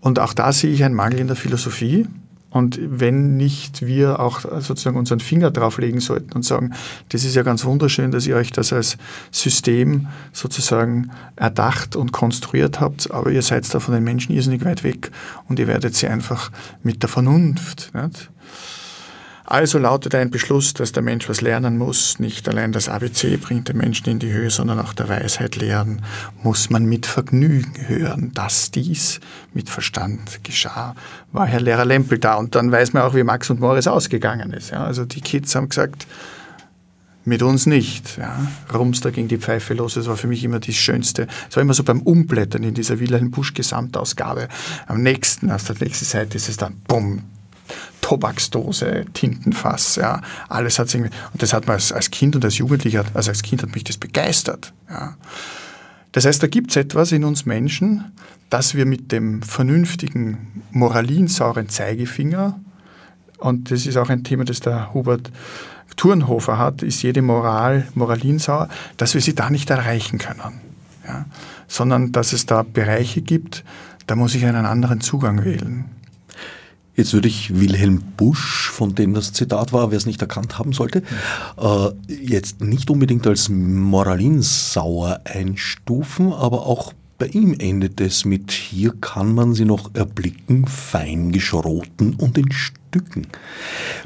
Und auch da sehe ich einen Mangel in der Philosophie. Und wenn nicht wir auch sozusagen unseren Finger drauflegen sollten und sagen, das ist ja ganz wunderschön, dass ihr euch das als System sozusagen erdacht und konstruiert habt, aber ihr seid da von den Menschen irrsinnig weit weg und ihr werdet sie einfach mit der Vernunft nicht? Also lautet ein Beschluss, dass der Mensch was lernen muss. Nicht allein das ABC bringt den Menschen in die Höhe, sondern auch der Weisheit lehren muss man mit Vergnügen hören. Dass dies mit Verstand geschah, war Herr Lehrer Lempel da. Und dann weiß man auch, wie Max und Morris ausgegangen ist. Ja, also die Kids haben gesagt, mit uns nicht. Ja. Da ging die Pfeife los. Das war für mich immer das Schönste. Es war immer so beim Umblättern in dieser Wilhelm Busch Gesamtausgabe. Am nächsten, auf der nächsten Seite ist es dann, bumm, Tobaksdose, Tintenfass, ja, alles hat sich, und das hat man als, als Kind und als Jugendlicher, also als Kind hat mich das begeistert, ja. Das heißt, da gibt es etwas in uns Menschen, dass wir mit dem vernünftigen, moralinsauren Zeigefinger, und das ist auch ein Thema, das der Hubert Turnhofer hat, ist jede Moral moralinsauer, dass wir sie da nicht erreichen können. Ja? Sondern dass es da Bereiche gibt, da muss ich einen anderen Zugang wählen. Jetzt würde ich Wilhelm Busch, von dem das Zitat war, wer es nicht erkannt haben sollte, äh, jetzt nicht unbedingt als moralinsauer einstufen, aber auch bei ihm endet es mit hier kann man sie noch erblicken, fein geschroten und in Stücken.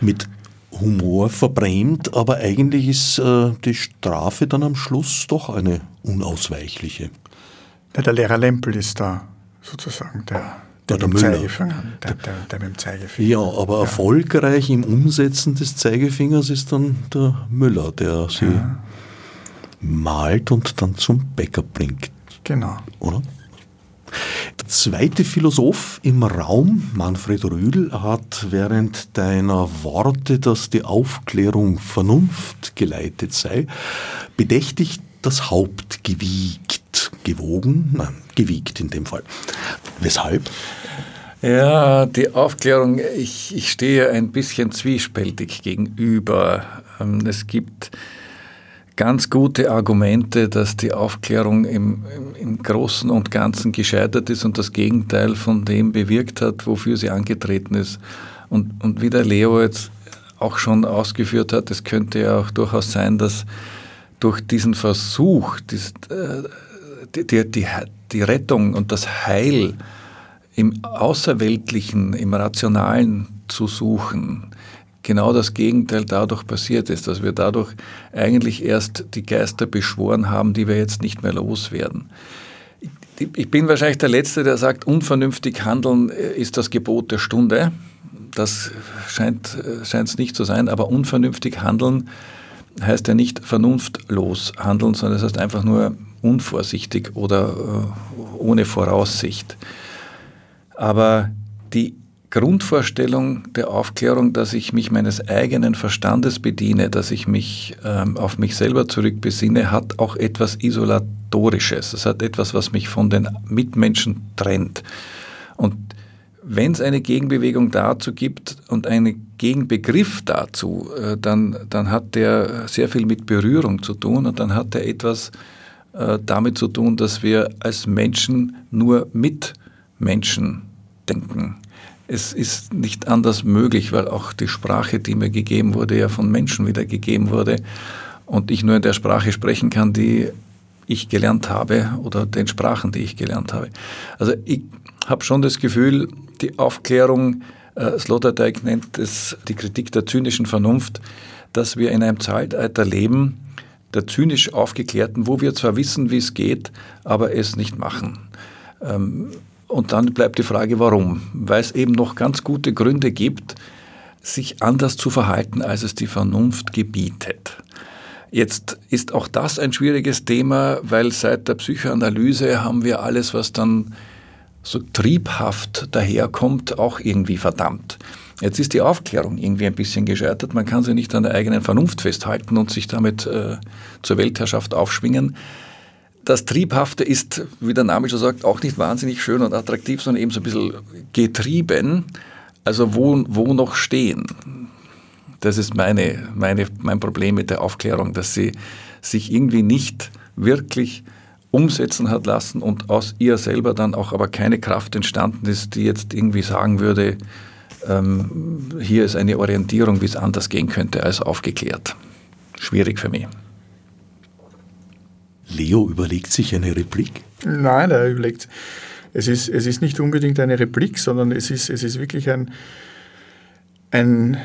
Mit Humor verbrämt, aber eigentlich ist äh, die Strafe dann am Schluss doch eine unausweichliche. Ja, der Lehrer Lempel ist da sozusagen der, der, der, mit, dem Zeigefinger, der, der, der mit dem Zeigefinger. Ja, aber ja. erfolgreich im Umsetzen des Zeigefingers ist dann der Müller, der sie ja. malt und dann zum Bäcker bringt. Genau. Oder? Der zweite Philosoph im Raum, Manfred Rühl, hat während deiner Worte, dass die Aufklärung Vernunft geleitet sei, bedächtig das Haupt gewiegt. Gewogen? Nein, gewiegt in dem Fall. Weshalb? Ja, die Aufklärung, ich, ich stehe ein bisschen zwiespältig gegenüber. Ähm, es gibt ganz gute Argumente, dass die Aufklärung im, im, im, Großen und Ganzen gescheitert ist und das Gegenteil von dem bewirkt hat, wofür sie angetreten ist. Und, und wie der Leo jetzt auch schon ausgeführt hat, es könnte ja auch durchaus sein, dass durch diesen Versuch, äh, die, die, die, die Rettung und das Heil im Außerweltlichen, im Rationalen zu suchen, genau das Gegenteil dadurch passiert ist, dass wir dadurch eigentlich erst die Geister beschworen haben, die wir jetzt nicht mehr loswerden. Ich bin wahrscheinlich der Letzte, der sagt, unvernünftig handeln ist das Gebot der Stunde. Das scheint es nicht zu sein, aber unvernünftig handeln heißt ja nicht vernunftlos handeln, sondern es heißt einfach nur unvorsichtig oder äh, ohne Voraussicht. Aber die Grundvorstellung der Aufklärung, dass ich mich meines eigenen Verstandes bediene, dass ich mich ähm, auf mich selber zurückbesinne, hat auch etwas Isolatorisches. Es hat etwas, was mich von den Mitmenschen trennt. Und wenn es eine Gegenbewegung dazu gibt und einen Gegenbegriff dazu, äh, dann, dann hat der sehr viel mit Berührung zu tun und dann hat er etwas äh, damit zu tun, dass wir als Menschen nur mit Menschen denken es ist nicht anders möglich, weil auch die Sprache, die mir gegeben wurde, ja von Menschen wieder gegeben wurde und ich nur in der Sprache sprechen kann, die ich gelernt habe oder den Sprachen, die ich gelernt habe. Also ich habe schon das Gefühl, die Aufklärung, äh, Sloterdijk nennt es die Kritik der zynischen Vernunft, dass wir in einem Zeitalter leben, der zynisch Aufgeklärten, wo wir zwar wissen, wie es geht, aber es nicht machen. Ähm, und dann bleibt die Frage, warum? Weil es eben noch ganz gute Gründe gibt, sich anders zu verhalten, als es die Vernunft gebietet. Jetzt ist auch das ein schwieriges Thema, weil seit der Psychoanalyse haben wir alles, was dann so triebhaft daherkommt, auch irgendwie verdammt. Jetzt ist die Aufklärung irgendwie ein bisschen gescheitert. Man kann sie nicht an der eigenen Vernunft festhalten und sich damit äh, zur Weltherrschaft aufschwingen das Triebhafte ist, wie der Name schon sagt, auch nicht wahnsinnig schön und attraktiv, sondern eben so ein bisschen getrieben. Also wo, wo noch stehen? Das ist meine, meine, mein Problem mit der Aufklärung, dass sie sich irgendwie nicht wirklich umsetzen hat lassen und aus ihr selber dann auch aber keine Kraft entstanden ist, die jetzt irgendwie sagen würde, ähm, hier ist eine Orientierung, wie es anders gehen könnte als aufgeklärt. Schwierig für mich. Leo überlegt sich eine Replik? Nein, er überlegt. Es ist, es ist nicht unbedingt eine Replik, sondern es ist, es ist wirklich ein, ein,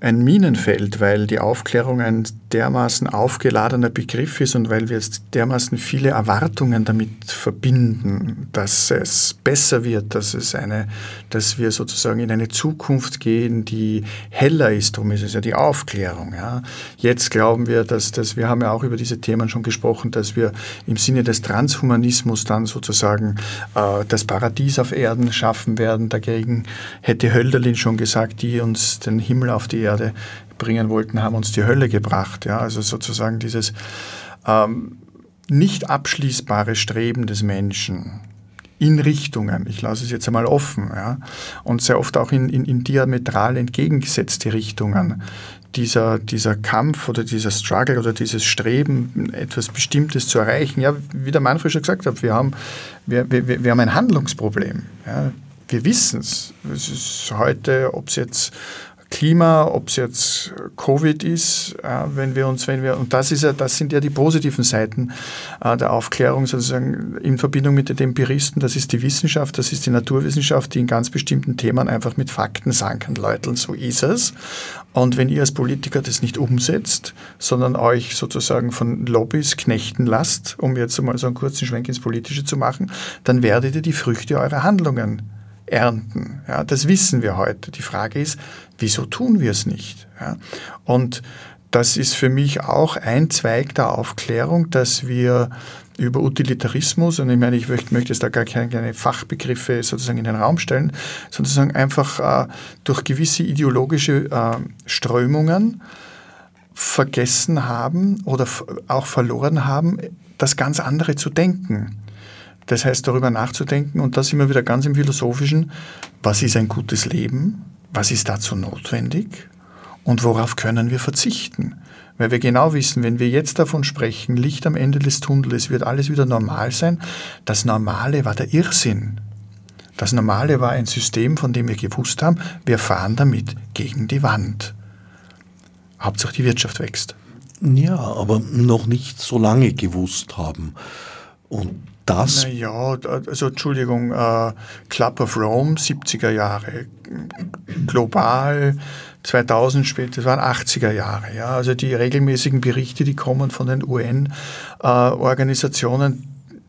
ein Minenfeld, weil die Aufklärung ein dermaßen aufgeladener Begriff ist und weil wir jetzt dermaßen viele Erwartungen damit verbinden, dass es besser wird, dass es eine, dass wir sozusagen in eine Zukunft gehen, die heller ist. Darum ist es ja die Aufklärung. Ja. Jetzt glauben wir, dass, dass wir haben ja auch über diese Themen schon gesprochen, dass wir im Sinne des Transhumanismus dann sozusagen äh, das Paradies auf Erden schaffen werden. Dagegen hätte Hölderlin schon gesagt, die uns den Himmel auf die Erde bringen wollten, haben uns die Hölle gebracht. Ja? Also sozusagen dieses ähm, nicht abschließbare Streben des Menschen in Richtungen, ich lasse es jetzt einmal offen, ja? und sehr oft auch in, in, in diametral entgegengesetzte Richtungen. Dieser, dieser Kampf oder dieser Struggle oder dieses Streben, etwas Bestimmtes zu erreichen. Ja, wie der Manfred schon gesagt hat, wir haben, wir, wir, wir haben ein Handlungsproblem. Ja. Wir wissen es. Es ist heute, ob es jetzt Klima, ob es jetzt Covid ist, äh, wenn wir uns, wenn wir, und das ist ja, das sind ja die positiven Seiten äh, der Aufklärung sozusagen in Verbindung mit den Empiristen, das ist die Wissenschaft, das ist die Naturwissenschaft, die in ganz bestimmten Themen einfach mit Fakten sagen kann, Leute, so ist es. Und wenn ihr als Politiker das nicht umsetzt, sondern euch sozusagen von Lobbys knechten lasst, um jetzt mal so einen kurzen Schwenk ins Politische zu machen, dann werdet ihr die Früchte eurer Handlungen ernten. Ja, das wissen wir heute. Die Frage ist, wieso tun wir es nicht? Ja, und das ist für mich auch ein Zweig der Aufklärung, dass wir über Utilitarismus, und ich meine, ich möchte, möchte jetzt da gar keine, Fachbegriffe sozusagen in den Raum stellen, sondern einfach äh, durch gewisse ideologische äh, Strömungen vergessen haben oder auch verloren haben, das ganz andere zu denken. Das heißt, darüber nachzudenken und das immer wieder ganz im Philosophischen, was ist ein gutes Leben, was ist dazu notwendig und worauf können wir verzichten. Weil wir genau wissen, wenn wir jetzt davon sprechen, Licht am Ende des Tunnels, wird alles wieder normal sein. Das Normale war der Irrsinn. Das Normale war ein System, von dem wir gewusst haben, wir fahren damit gegen die Wand. Hauptsache die Wirtschaft wächst. Ja, aber noch nicht so lange gewusst haben. Und das? Naja, also Entschuldigung, äh, Club of Rome, 70er Jahre, global 2000 später, das waren 80er Jahre. Ja, also die regelmäßigen Berichte, die kommen von den UN-Organisationen, äh,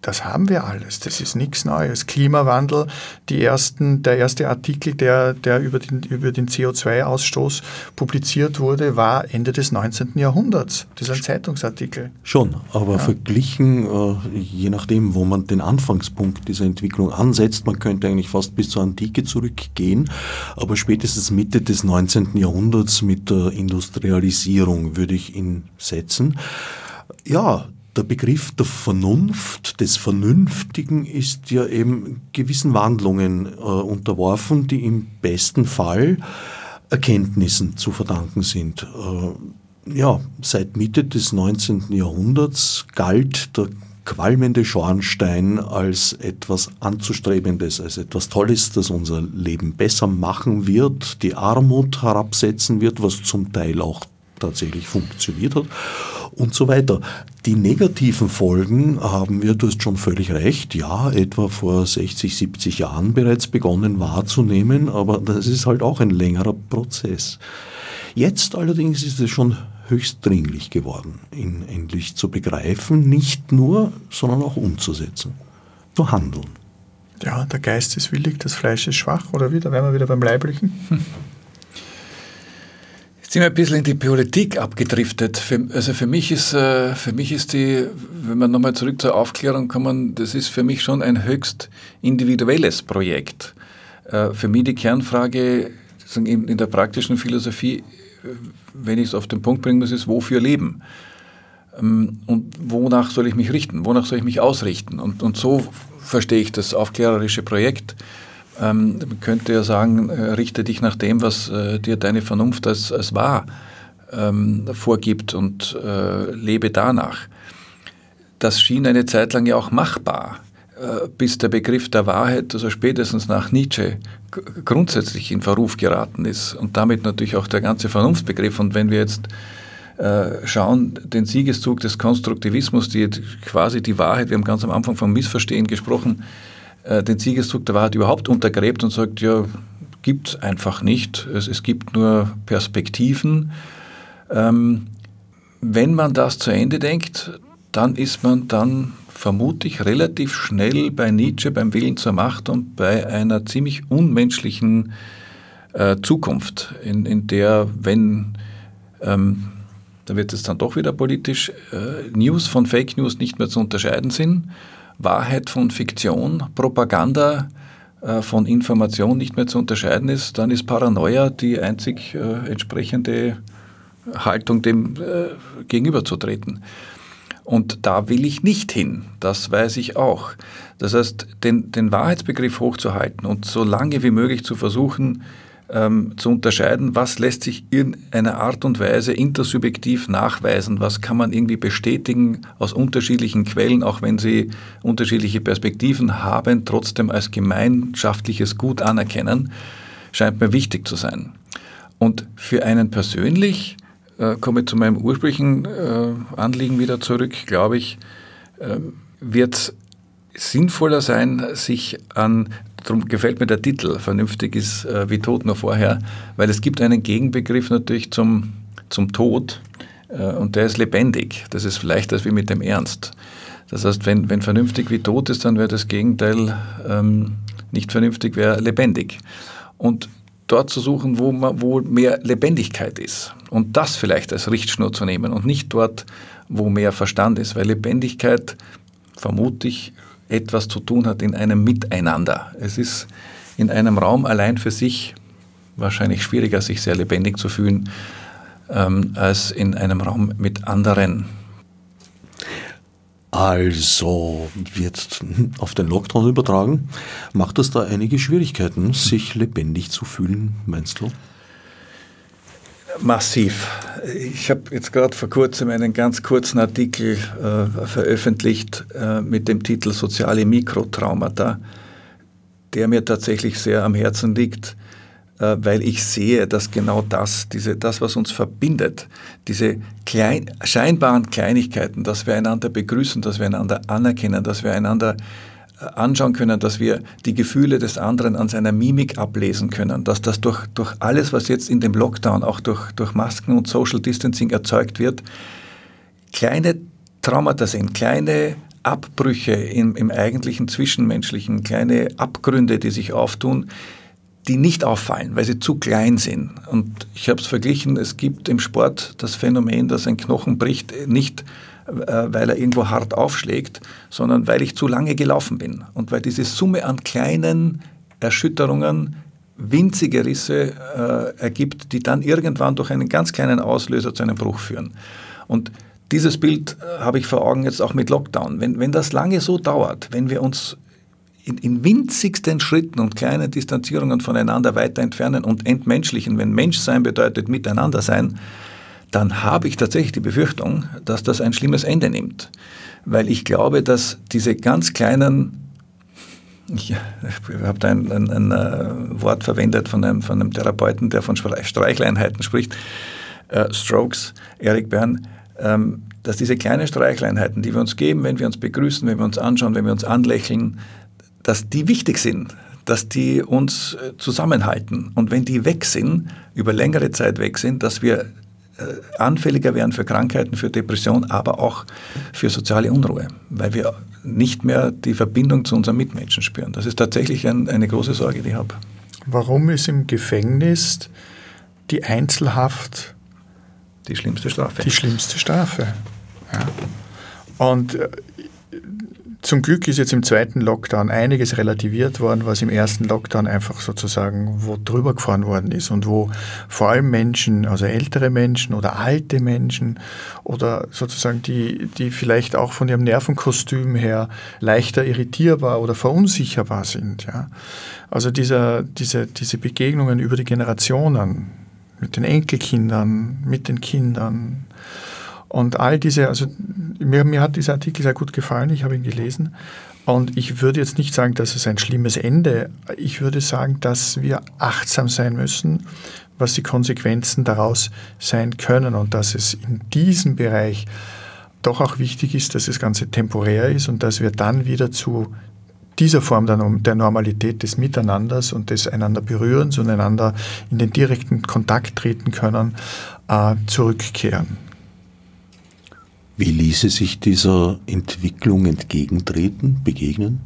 das haben wir alles. Das ist nichts Neues. Klimawandel, die ersten, der erste Artikel, der, der über den, über den CO2-Ausstoß publiziert wurde, war Ende des 19. Jahrhunderts. Das ist ein Zeitungsartikel. Schon, aber ja. verglichen, äh, je nachdem, wo man den Anfangspunkt dieser Entwicklung ansetzt, man könnte eigentlich fast bis zur Antike zurückgehen, aber spätestens Mitte des 19. Jahrhunderts mit der Industrialisierung würde ich ihn setzen. Ja, der Begriff der Vernunft, des Vernünftigen ist ja eben gewissen Wandlungen äh, unterworfen, die im besten Fall Erkenntnissen zu verdanken sind. Äh, ja, seit Mitte des 19. Jahrhunderts galt der qualmende Schornstein als etwas Anzustrebendes, als etwas Tolles, das unser Leben besser machen wird, die Armut herabsetzen wird, was zum Teil auch tatsächlich funktioniert hat und so weiter. Die negativen Folgen haben wir, du hast schon völlig recht, ja, etwa vor 60, 70 Jahren bereits begonnen wahrzunehmen, aber das ist halt auch ein längerer Prozess. Jetzt allerdings ist es schon höchst dringlich geworden, ihn endlich zu begreifen, nicht nur, sondern auch umzusetzen, zu handeln. Ja, der Geist ist willig, das Fleisch ist schwach, oder wieder, wären wir wieder beim Leiblichen. Sind wir ein bisschen in die Politik abgedriftet. Für, also für mich ist, äh, für mich ist die, wenn wir nochmal zurück zur Aufklärung kommen, das ist für mich schon ein höchst individuelles Projekt. Äh, für mich die Kernfrage in der praktischen Philosophie, wenn ich es auf den Punkt bringen muss, ist, wofür leben? Ähm, und wonach soll ich mich richten? Wonach soll ich mich ausrichten? Und, und so verstehe ich das aufklärerische Projekt ähm, man könnte ja sagen, äh, richte dich nach dem, was äh, dir deine Vernunft als, als wahr ähm, vorgibt und äh, lebe danach. Das schien eine Zeit lang ja auch machbar, äh, bis der Begriff der Wahrheit, also spätestens nach Nietzsche, grundsätzlich in Verruf geraten ist und damit natürlich auch der ganze Vernunftbegriff. Und wenn wir jetzt äh, schauen, den Siegeszug des Konstruktivismus, die quasi die Wahrheit, wir haben ganz am Anfang vom Missverstehen gesprochen, äh, den Siegeszug der Wahrheit überhaupt untergräbt und sagt, ja, gibt es einfach nicht. Es, es, gibt nur Perspektiven. Ähm, wenn man das zu Ende denkt, dann ist man dann vermutlich relativ schnell bei Nietzsche beim Willen zur Macht und bei einer ziemlich unmenschlichen äh, Zukunft, in, in der, wenn, ähm, da wird es dann doch wieder politisch, äh, News von Fake News nicht mehr zu unterscheiden sind, Wahrheit von Fiktion, Propaganda äh, von Information nicht mehr zu unterscheiden ist, dann ist Paranoia die einzig äh, entsprechende Haltung dem äh, gegenüberzutreten. Und da will ich nicht hin, das weiß ich auch. Das heißt, den, den Wahrheitsbegriff hochzuhalten und so lange wie möglich zu versuchen, ähm, zu unterscheiden, was lässt sich in einer Art und Weise intersubjektiv nachweisen, was kann man irgendwie bestätigen aus unterschiedlichen Quellen, auch wenn sie unterschiedliche Perspektiven haben, trotzdem als gemeinschaftliches Gut anerkennen, scheint mir wichtig zu sein. Und für einen persönlich, äh, komme ich zu meinem ursprünglichen äh, Anliegen wieder zurück, glaube ich, äh, wird es sinnvoller sein, sich an Darum gefällt mir der Titel, vernünftig ist äh, wie tot noch vorher, weil es gibt einen Gegenbegriff natürlich zum, zum Tod äh, und der ist lebendig. Das ist vielleicht das wie mit dem Ernst. Das heißt, wenn, wenn vernünftig wie tot ist, dann wäre das Gegenteil ähm, nicht vernünftig, wäre lebendig. Und dort zu suchen, wo, man, wo mehr Lebendigkeit ist. Und das vielleicht als Richtschnur zu nehmen und nicht dort, wo mehr Verstand ist. Weil Lebendigkeit, vermute ich, etwas zu tun hat in einem Miteinander. Es ist in einem Raum allein für sich wahrscheinlich schwieriger, sich sehr lebendig zu fühlen, ähm, als in einem Raum mit anderen. Also wird auf den Lockdown übertragen. Macht das da einige Schwierigkeiten, sich lebendig zu fühlen, meinst du? Massiv. Ich habe jetzt gerade vor kurzem einen ganz kurzen Artikel äh, veröffentlicht äh, mit dem Titel Soziale Mikrotraumata, der mir tatsächlich sehr am Herzen liegt, äh, weil ich sehe, dass genau das, diese, das, was uns verbindet, diese klein, scheinbaren Kleinigkeiten, dass wir einander begrüßen, dass wir einander anerkennen, dass wir einander anschauen können, dass wir die Gefühle des anderen an seiner Mimik ablesen können, dass das durch, durch alles, was jetzt in dem Lockdown, auch durch, durch Masken und Social Distancing erzeugt wird, kleine Traumata sind, kleine Abbrüche im, im eigentlichen Zwischenmenschlichen, kleine Abgründe, die sich auftun, die nicht auffallen, weil sie zu klein sind. Und ich habe es verglichen, es gibt im Sport das Phänomen, dass ein Knochen bricht, nicht weil er irgendwo hart aufschlägt, sondern weil ich zu lange gelaufen bin und weil diese Summe an kleinen Erschütterungen winzige Risse äh, ergibt, die dann irgendwann durch einen ganz kleinen Auslöser zu einem Bruch führen. Und dieses Bild äh, habe ich vor Augen jetzt auch mit Lockdown. Wenn, wenn das lange so dauert, wenn wir uns in, in winzigsten Schritten und kleinen Distanzierungen voneinander weiter entfernen und entmenschlichen, wenn Menschsein bedeutet miteinander sein, dann habe ich tatsächlich die Befürchtung, dass das ein schlimmes Ende nimmt. Weil ich glaube, dass diese ganz kleinen, *laughs* ich habe da ein, ein, ein, äh, Wort verwendet von einem, von einem Therapeuten, der von Streichleinheiten spricht, äh, Strokes, Eric Bern, ähm, dass diese kleinen Streichleinheiten, die wir uns geben, wenn wir uns begrüßen, wenn wir uns anschauen, wenn wir uns anlächeln, dass die wichtig sind, dass die uns äh, zusammenhalten. Und wenn die weg sind, über längere Zeit weg sind, dass wir anfälliger werden für Krankheiten, für Depression, aber auch für soziale Unruhe, weil wir nicht mehr die Verbindung zu unseren Mitmenschen spüren. Das ist tatsächlich ein, eine große Sorge, die ich habe. Warum ist im Gefängnis die Einzelhaft die schlimmste Strafe? Die schlimmste Strafe. Ja. Und äh, zum Glück ist jetzt im zweiten Lockdown einiges relativiert worden, was im ersten Lockdown einfach sozusagen wo drüber gefahren worden ist und wo vor allem Menschen, also ältere Menschen oder alte Menschen oder sozusagen die, die vielleicht auch von ihrem Nervenkostüm her leichter irritierbar oder verunsicherbar sind. Ja. Also dieser, diese, diese Begegnungen über die Generationen mit den Enkelkindern, mit den Kindern, und all diese, also mir, mir hat dieser Artikel sehr gut gefallen, ich habe ihn gelesen. Und ich würde jetzt nicht sagen, dass es ein schlimmes Ende. Ich würde sagen, dass wir achtsam sein müssen, was die Konsequenzen daraus sein können und dass es in diesem Bereich doch auch wichtig ist, dass das Ganze temporär ist und dass wir dann wieder zu dieser Form der, Normalität des Miteinanders und des einander Berührens und einander in den direkten Kontakt treten können, äh, zurückkehren. Wie ließe sich dieser Entwicklung entgegentreten, begegnen?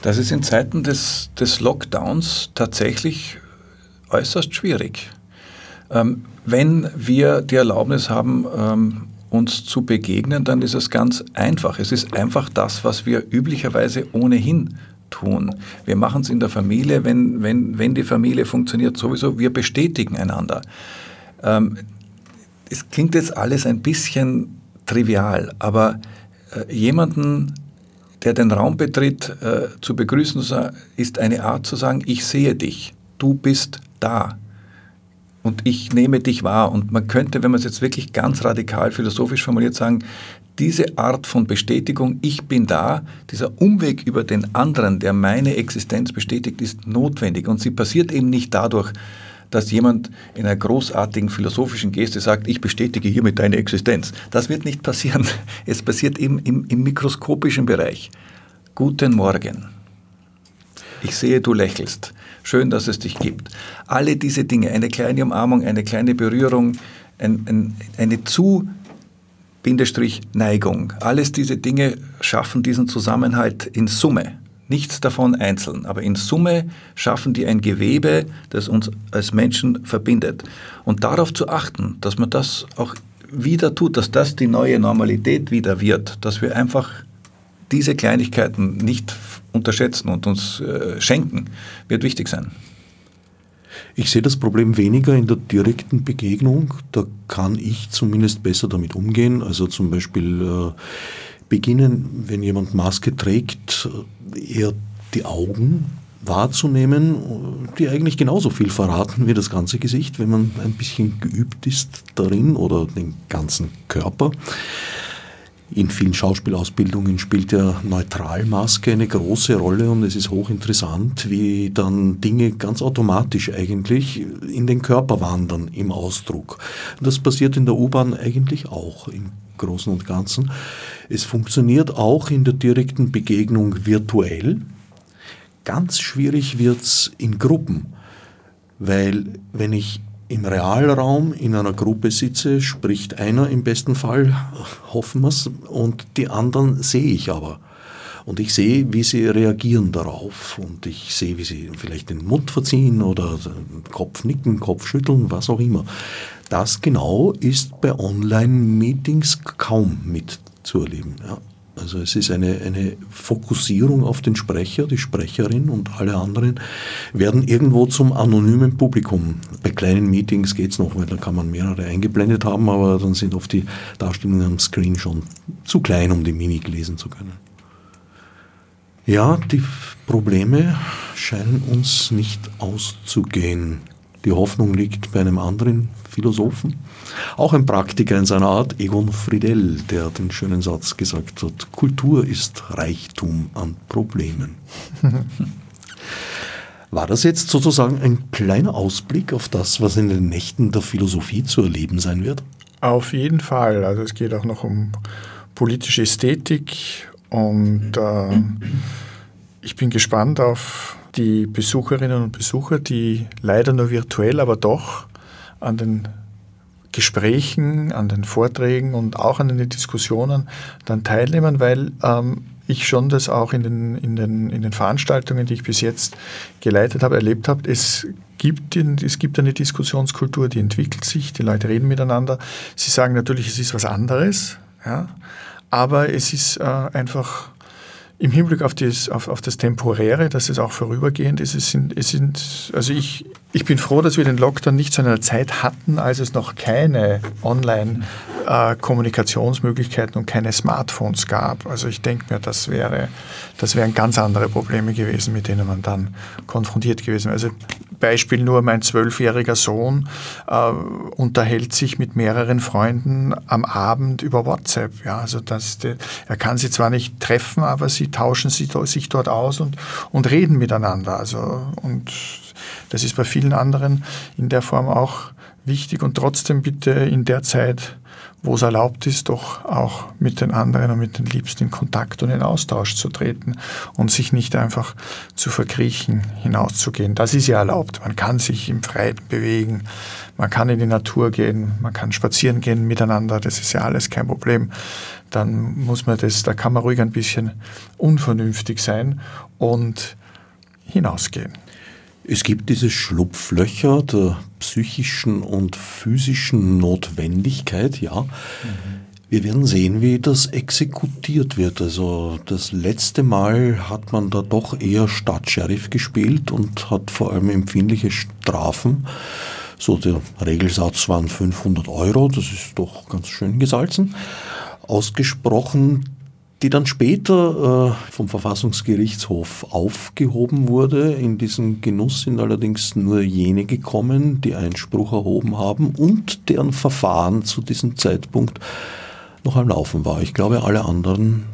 Das ist in Zeiten des, des Lockdowns tatsächlich äußerst schwierig. Ähm, wenn wir die Erlaubnis haben, ähm, uns zu begegnen, dann ist es ganz einfach. Es ist einfach das, was wir üblicherweise ohnehin tun. Wir machen es in der Familie, wenn, wenn, wenn die Familie funktioniert, sowieso, wir bestätigen einander. Ähm, es klingt jetzt alles ein bisschen trivial, aber äh, jemanden, der den Raum betritt, äh, zu begrüßen, ist eine Art zu sagen, ich sehe dich, du bist da und ich nehme dich wahr. Und man könnte, wenn man es jetzt wirklich ganz radikal philosophisch formuliert, sagen, diese Art von Bestätigung, ich bin da, dieser Umweg über den anderen, der meine Existenz bestätigt, ist notwendig. Und sie passiert eben nicht dadurch, dass jemand in einer großartigen philosophischen Geste sagt, ich bestätige hiermit deine Existenz. Das wird nicht passieren. *laughs* Es passiert eben im, im mikroskopischen Bereich. Guten Morgen. Ich sehe, du lächelst. Schön, dass es dich gibt. Alle diese Dinge, eine kleine Umarmung, eine kleine Berührung, ein, ein, eine zu Bindestrich Neigung. Alles diese Dinge schaffen diesen Zusammenhalt in Summe. Nichts davon einzeln, aber in Summe schaffen die ein Gewebe, das uns als Menschen verbindet. Und darauf zu achten, dass man das auch wieder tut, dass das die neue Normalität wieder wird, dass wir einfach diese Kleinigkeiten nicht unterschätzen und uns äh, schenken, wird wichtig sein. Ich sehe das Problem weniger in der direkten Begegnung. Da kann ich zumindest besser damit umgehen. Also zum Beispiel äh, beginnen, wenn jemand Maske trägt, eher die Augen wahrzunehmen, die eigentlich genauso viel verraten wie das ganze Gesicht, wenn man ein bisschen geübt ist darin oder den ganzen Körper. In vielen Schauspielausbildungen spielt ja Neutralmaske eine große Rolle und es ist hochinteressant, wie dann Dinge ganz automatisch eigentlich in den Körper wandern im Ausdruck. Das passiert in der U-Bahn eigentlich auch im Großen und Ganzen. Es funktioniert auch in der direkten Begegnung virtuell. Ganz schwierig wird es in Gruppen, weil wenn ich im Realraum in einer Gruppe sitze, spricht einer im besten Fall, hoffen wir es, und die anderen sehe ich aber. Und ich sehe, wie sie reagieren darauf. Und ich sehe, wie sie vielleicht den Mund verziehen oder Kopf nicken, Kopf schütteln, was auch immer. Das genau ist bei Online-Meetings kaum mitzuerleben. Ja. Also es ist eine, eine Fokussierung auf den Sprecher, die Sprecherin und alle anderen werden irgendwo zum anonymen Publikum. Bei kleinen Meetings geht es noch, weil da kann man mehrere eingeblendet haben, aber dann sind oft die Darstellungen am Screen schon zu klein, um die Mimik lesen zu können. Ja, die Probleme scheinen uns nicht auszugehen. Die Hoffnung liegt bei einem anderen Philosophen, auch ein Praktiker in seiner Art, Egon Friedel, der den schönen Satz gesagt hat, Kultur ist Reichtum an Problemen. *laughs* War das jetzt sozusagen ein kleiner Ausblick auf das, was in den Nächten der Philosophie zu erleben sein wird? Auf jeden Fall. Also es geht auch noch um politische Ästhetik und äh, ich bin gespannt auf die Besucherinnen und Besucher, die leider nur virtuell, aber doch an den Gesprächen, an den Vorträgen und auch an den Diskussionen dann teilnehmen, weil ähm, ich schon das auch in den, in, den, in den Veranstaltungen, die ich bis jetzt geleitet habe, erlebt habe. Es gibt, es gibt eine Diskussionskultur, die entwickelt sich, die Leute reden miteinander. Sie sagen natürlich, es ist was anderes, ja, aber es ist äh, einfach im Hinblick auf das, auf, auf das Temporäre, dass es auch vorübergehend ist, es sind, es sind, also ich, ich bin froh, dass wir den Lockdown nicht zu einer Zeit hatten, als es noch keine Online-Kommunikationsmöglichkeiten und keine Smartphones gab. Also ich denke mir, das wäre, das wären ganz andere Probleme gewesen, mit denen man dann konfrontiert gewesen wäre. Also Beispiel nur, mein zwölfjähriger Sohn äh, unterhält sich mit mehreren Freunden am Abend über WhatsApp. Ja, also das, er kann sie zwar nicht treffen, aber sie tauschen sich dort aus und, und reden miteinander. Also, und das ist bei vielen anderen in der Form auch wichtig und trotzdem bitte in der Zeit, wo es erlaubt ist, doch auch mit den anderen und mit den Liebsten in Kontakt und in Austausch zu treten und sich nicht einfach zu verkriechen, hinauszugehen. Das ist ja erlaubt. Man kann sich im Freien bewegen, man kann in die Natur gehen, man kann spazieren gehen miteinander, das ist ja alles kein Problem. Dann muss man das, da kann man ruhig ein bisschen unvernünftig sein und hinausgehen. Es gibt diese Schlupflöcher der psychischen und physischen Notwendigkeit, ja. Mhm. Wir werden sehen, wie das exekutiert wird. Also das letzte Mal hat man da doch eher Stadtsheriff gespielt und hat vor allem empfindliche Strafen. So der Regelsatz waren 500 Euro, das ist doch ganz schön gesalzen, ausgesprochen die dann später äh, vom Verfassungsgerichtshof aufgehoben wurde. In diesen Genuss sind allerdings nur jene gekommen, die Einspruch erhoben haben und deren Verfahren zu diesem Zeitpunkt noch am Laufen war. Ich glaube, alle anderen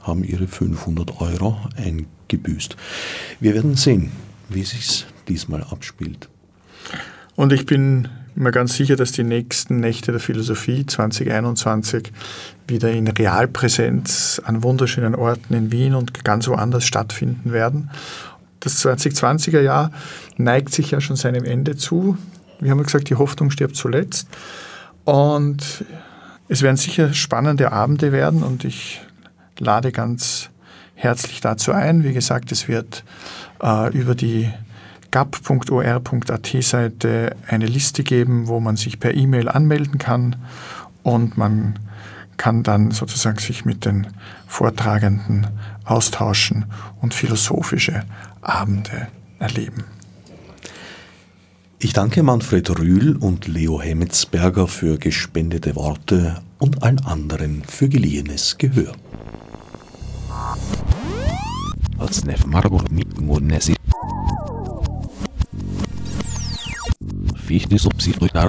haben ihre 500 Euro eingebüßt. Wir werden sehen, wie sich diesmal abspielt. Und ich bin mir ganz sicher, dass die nächsten Nächte der Philosophie 2021 wieder in Realpräsenz an wunderschönen Orten in Wien und ganz woanders stattfinden werden. Das 2020er Jahr neigt sich ja schon seinem Ende zu. Wir haben ja gesagt, die Hoffnung stirbt zuletzt. Und es werden sicher spannende Abende werden und ich lade ganz herzlich dazu ein. Wie gesagt, es wird äh, über die gap.or.at Seite eine Liste geben, wo man sich per E-Mail anmelden kann und man kann dann sozusagen sich mit den Vortragenden austauschen und philosophische Abende erleben. Ich danke Manfred Rühl und Leo Hemmetsberger für gespendete Worte und allen anderen für geliehenes Gehör wie ich nicht so psychisch durchnahe.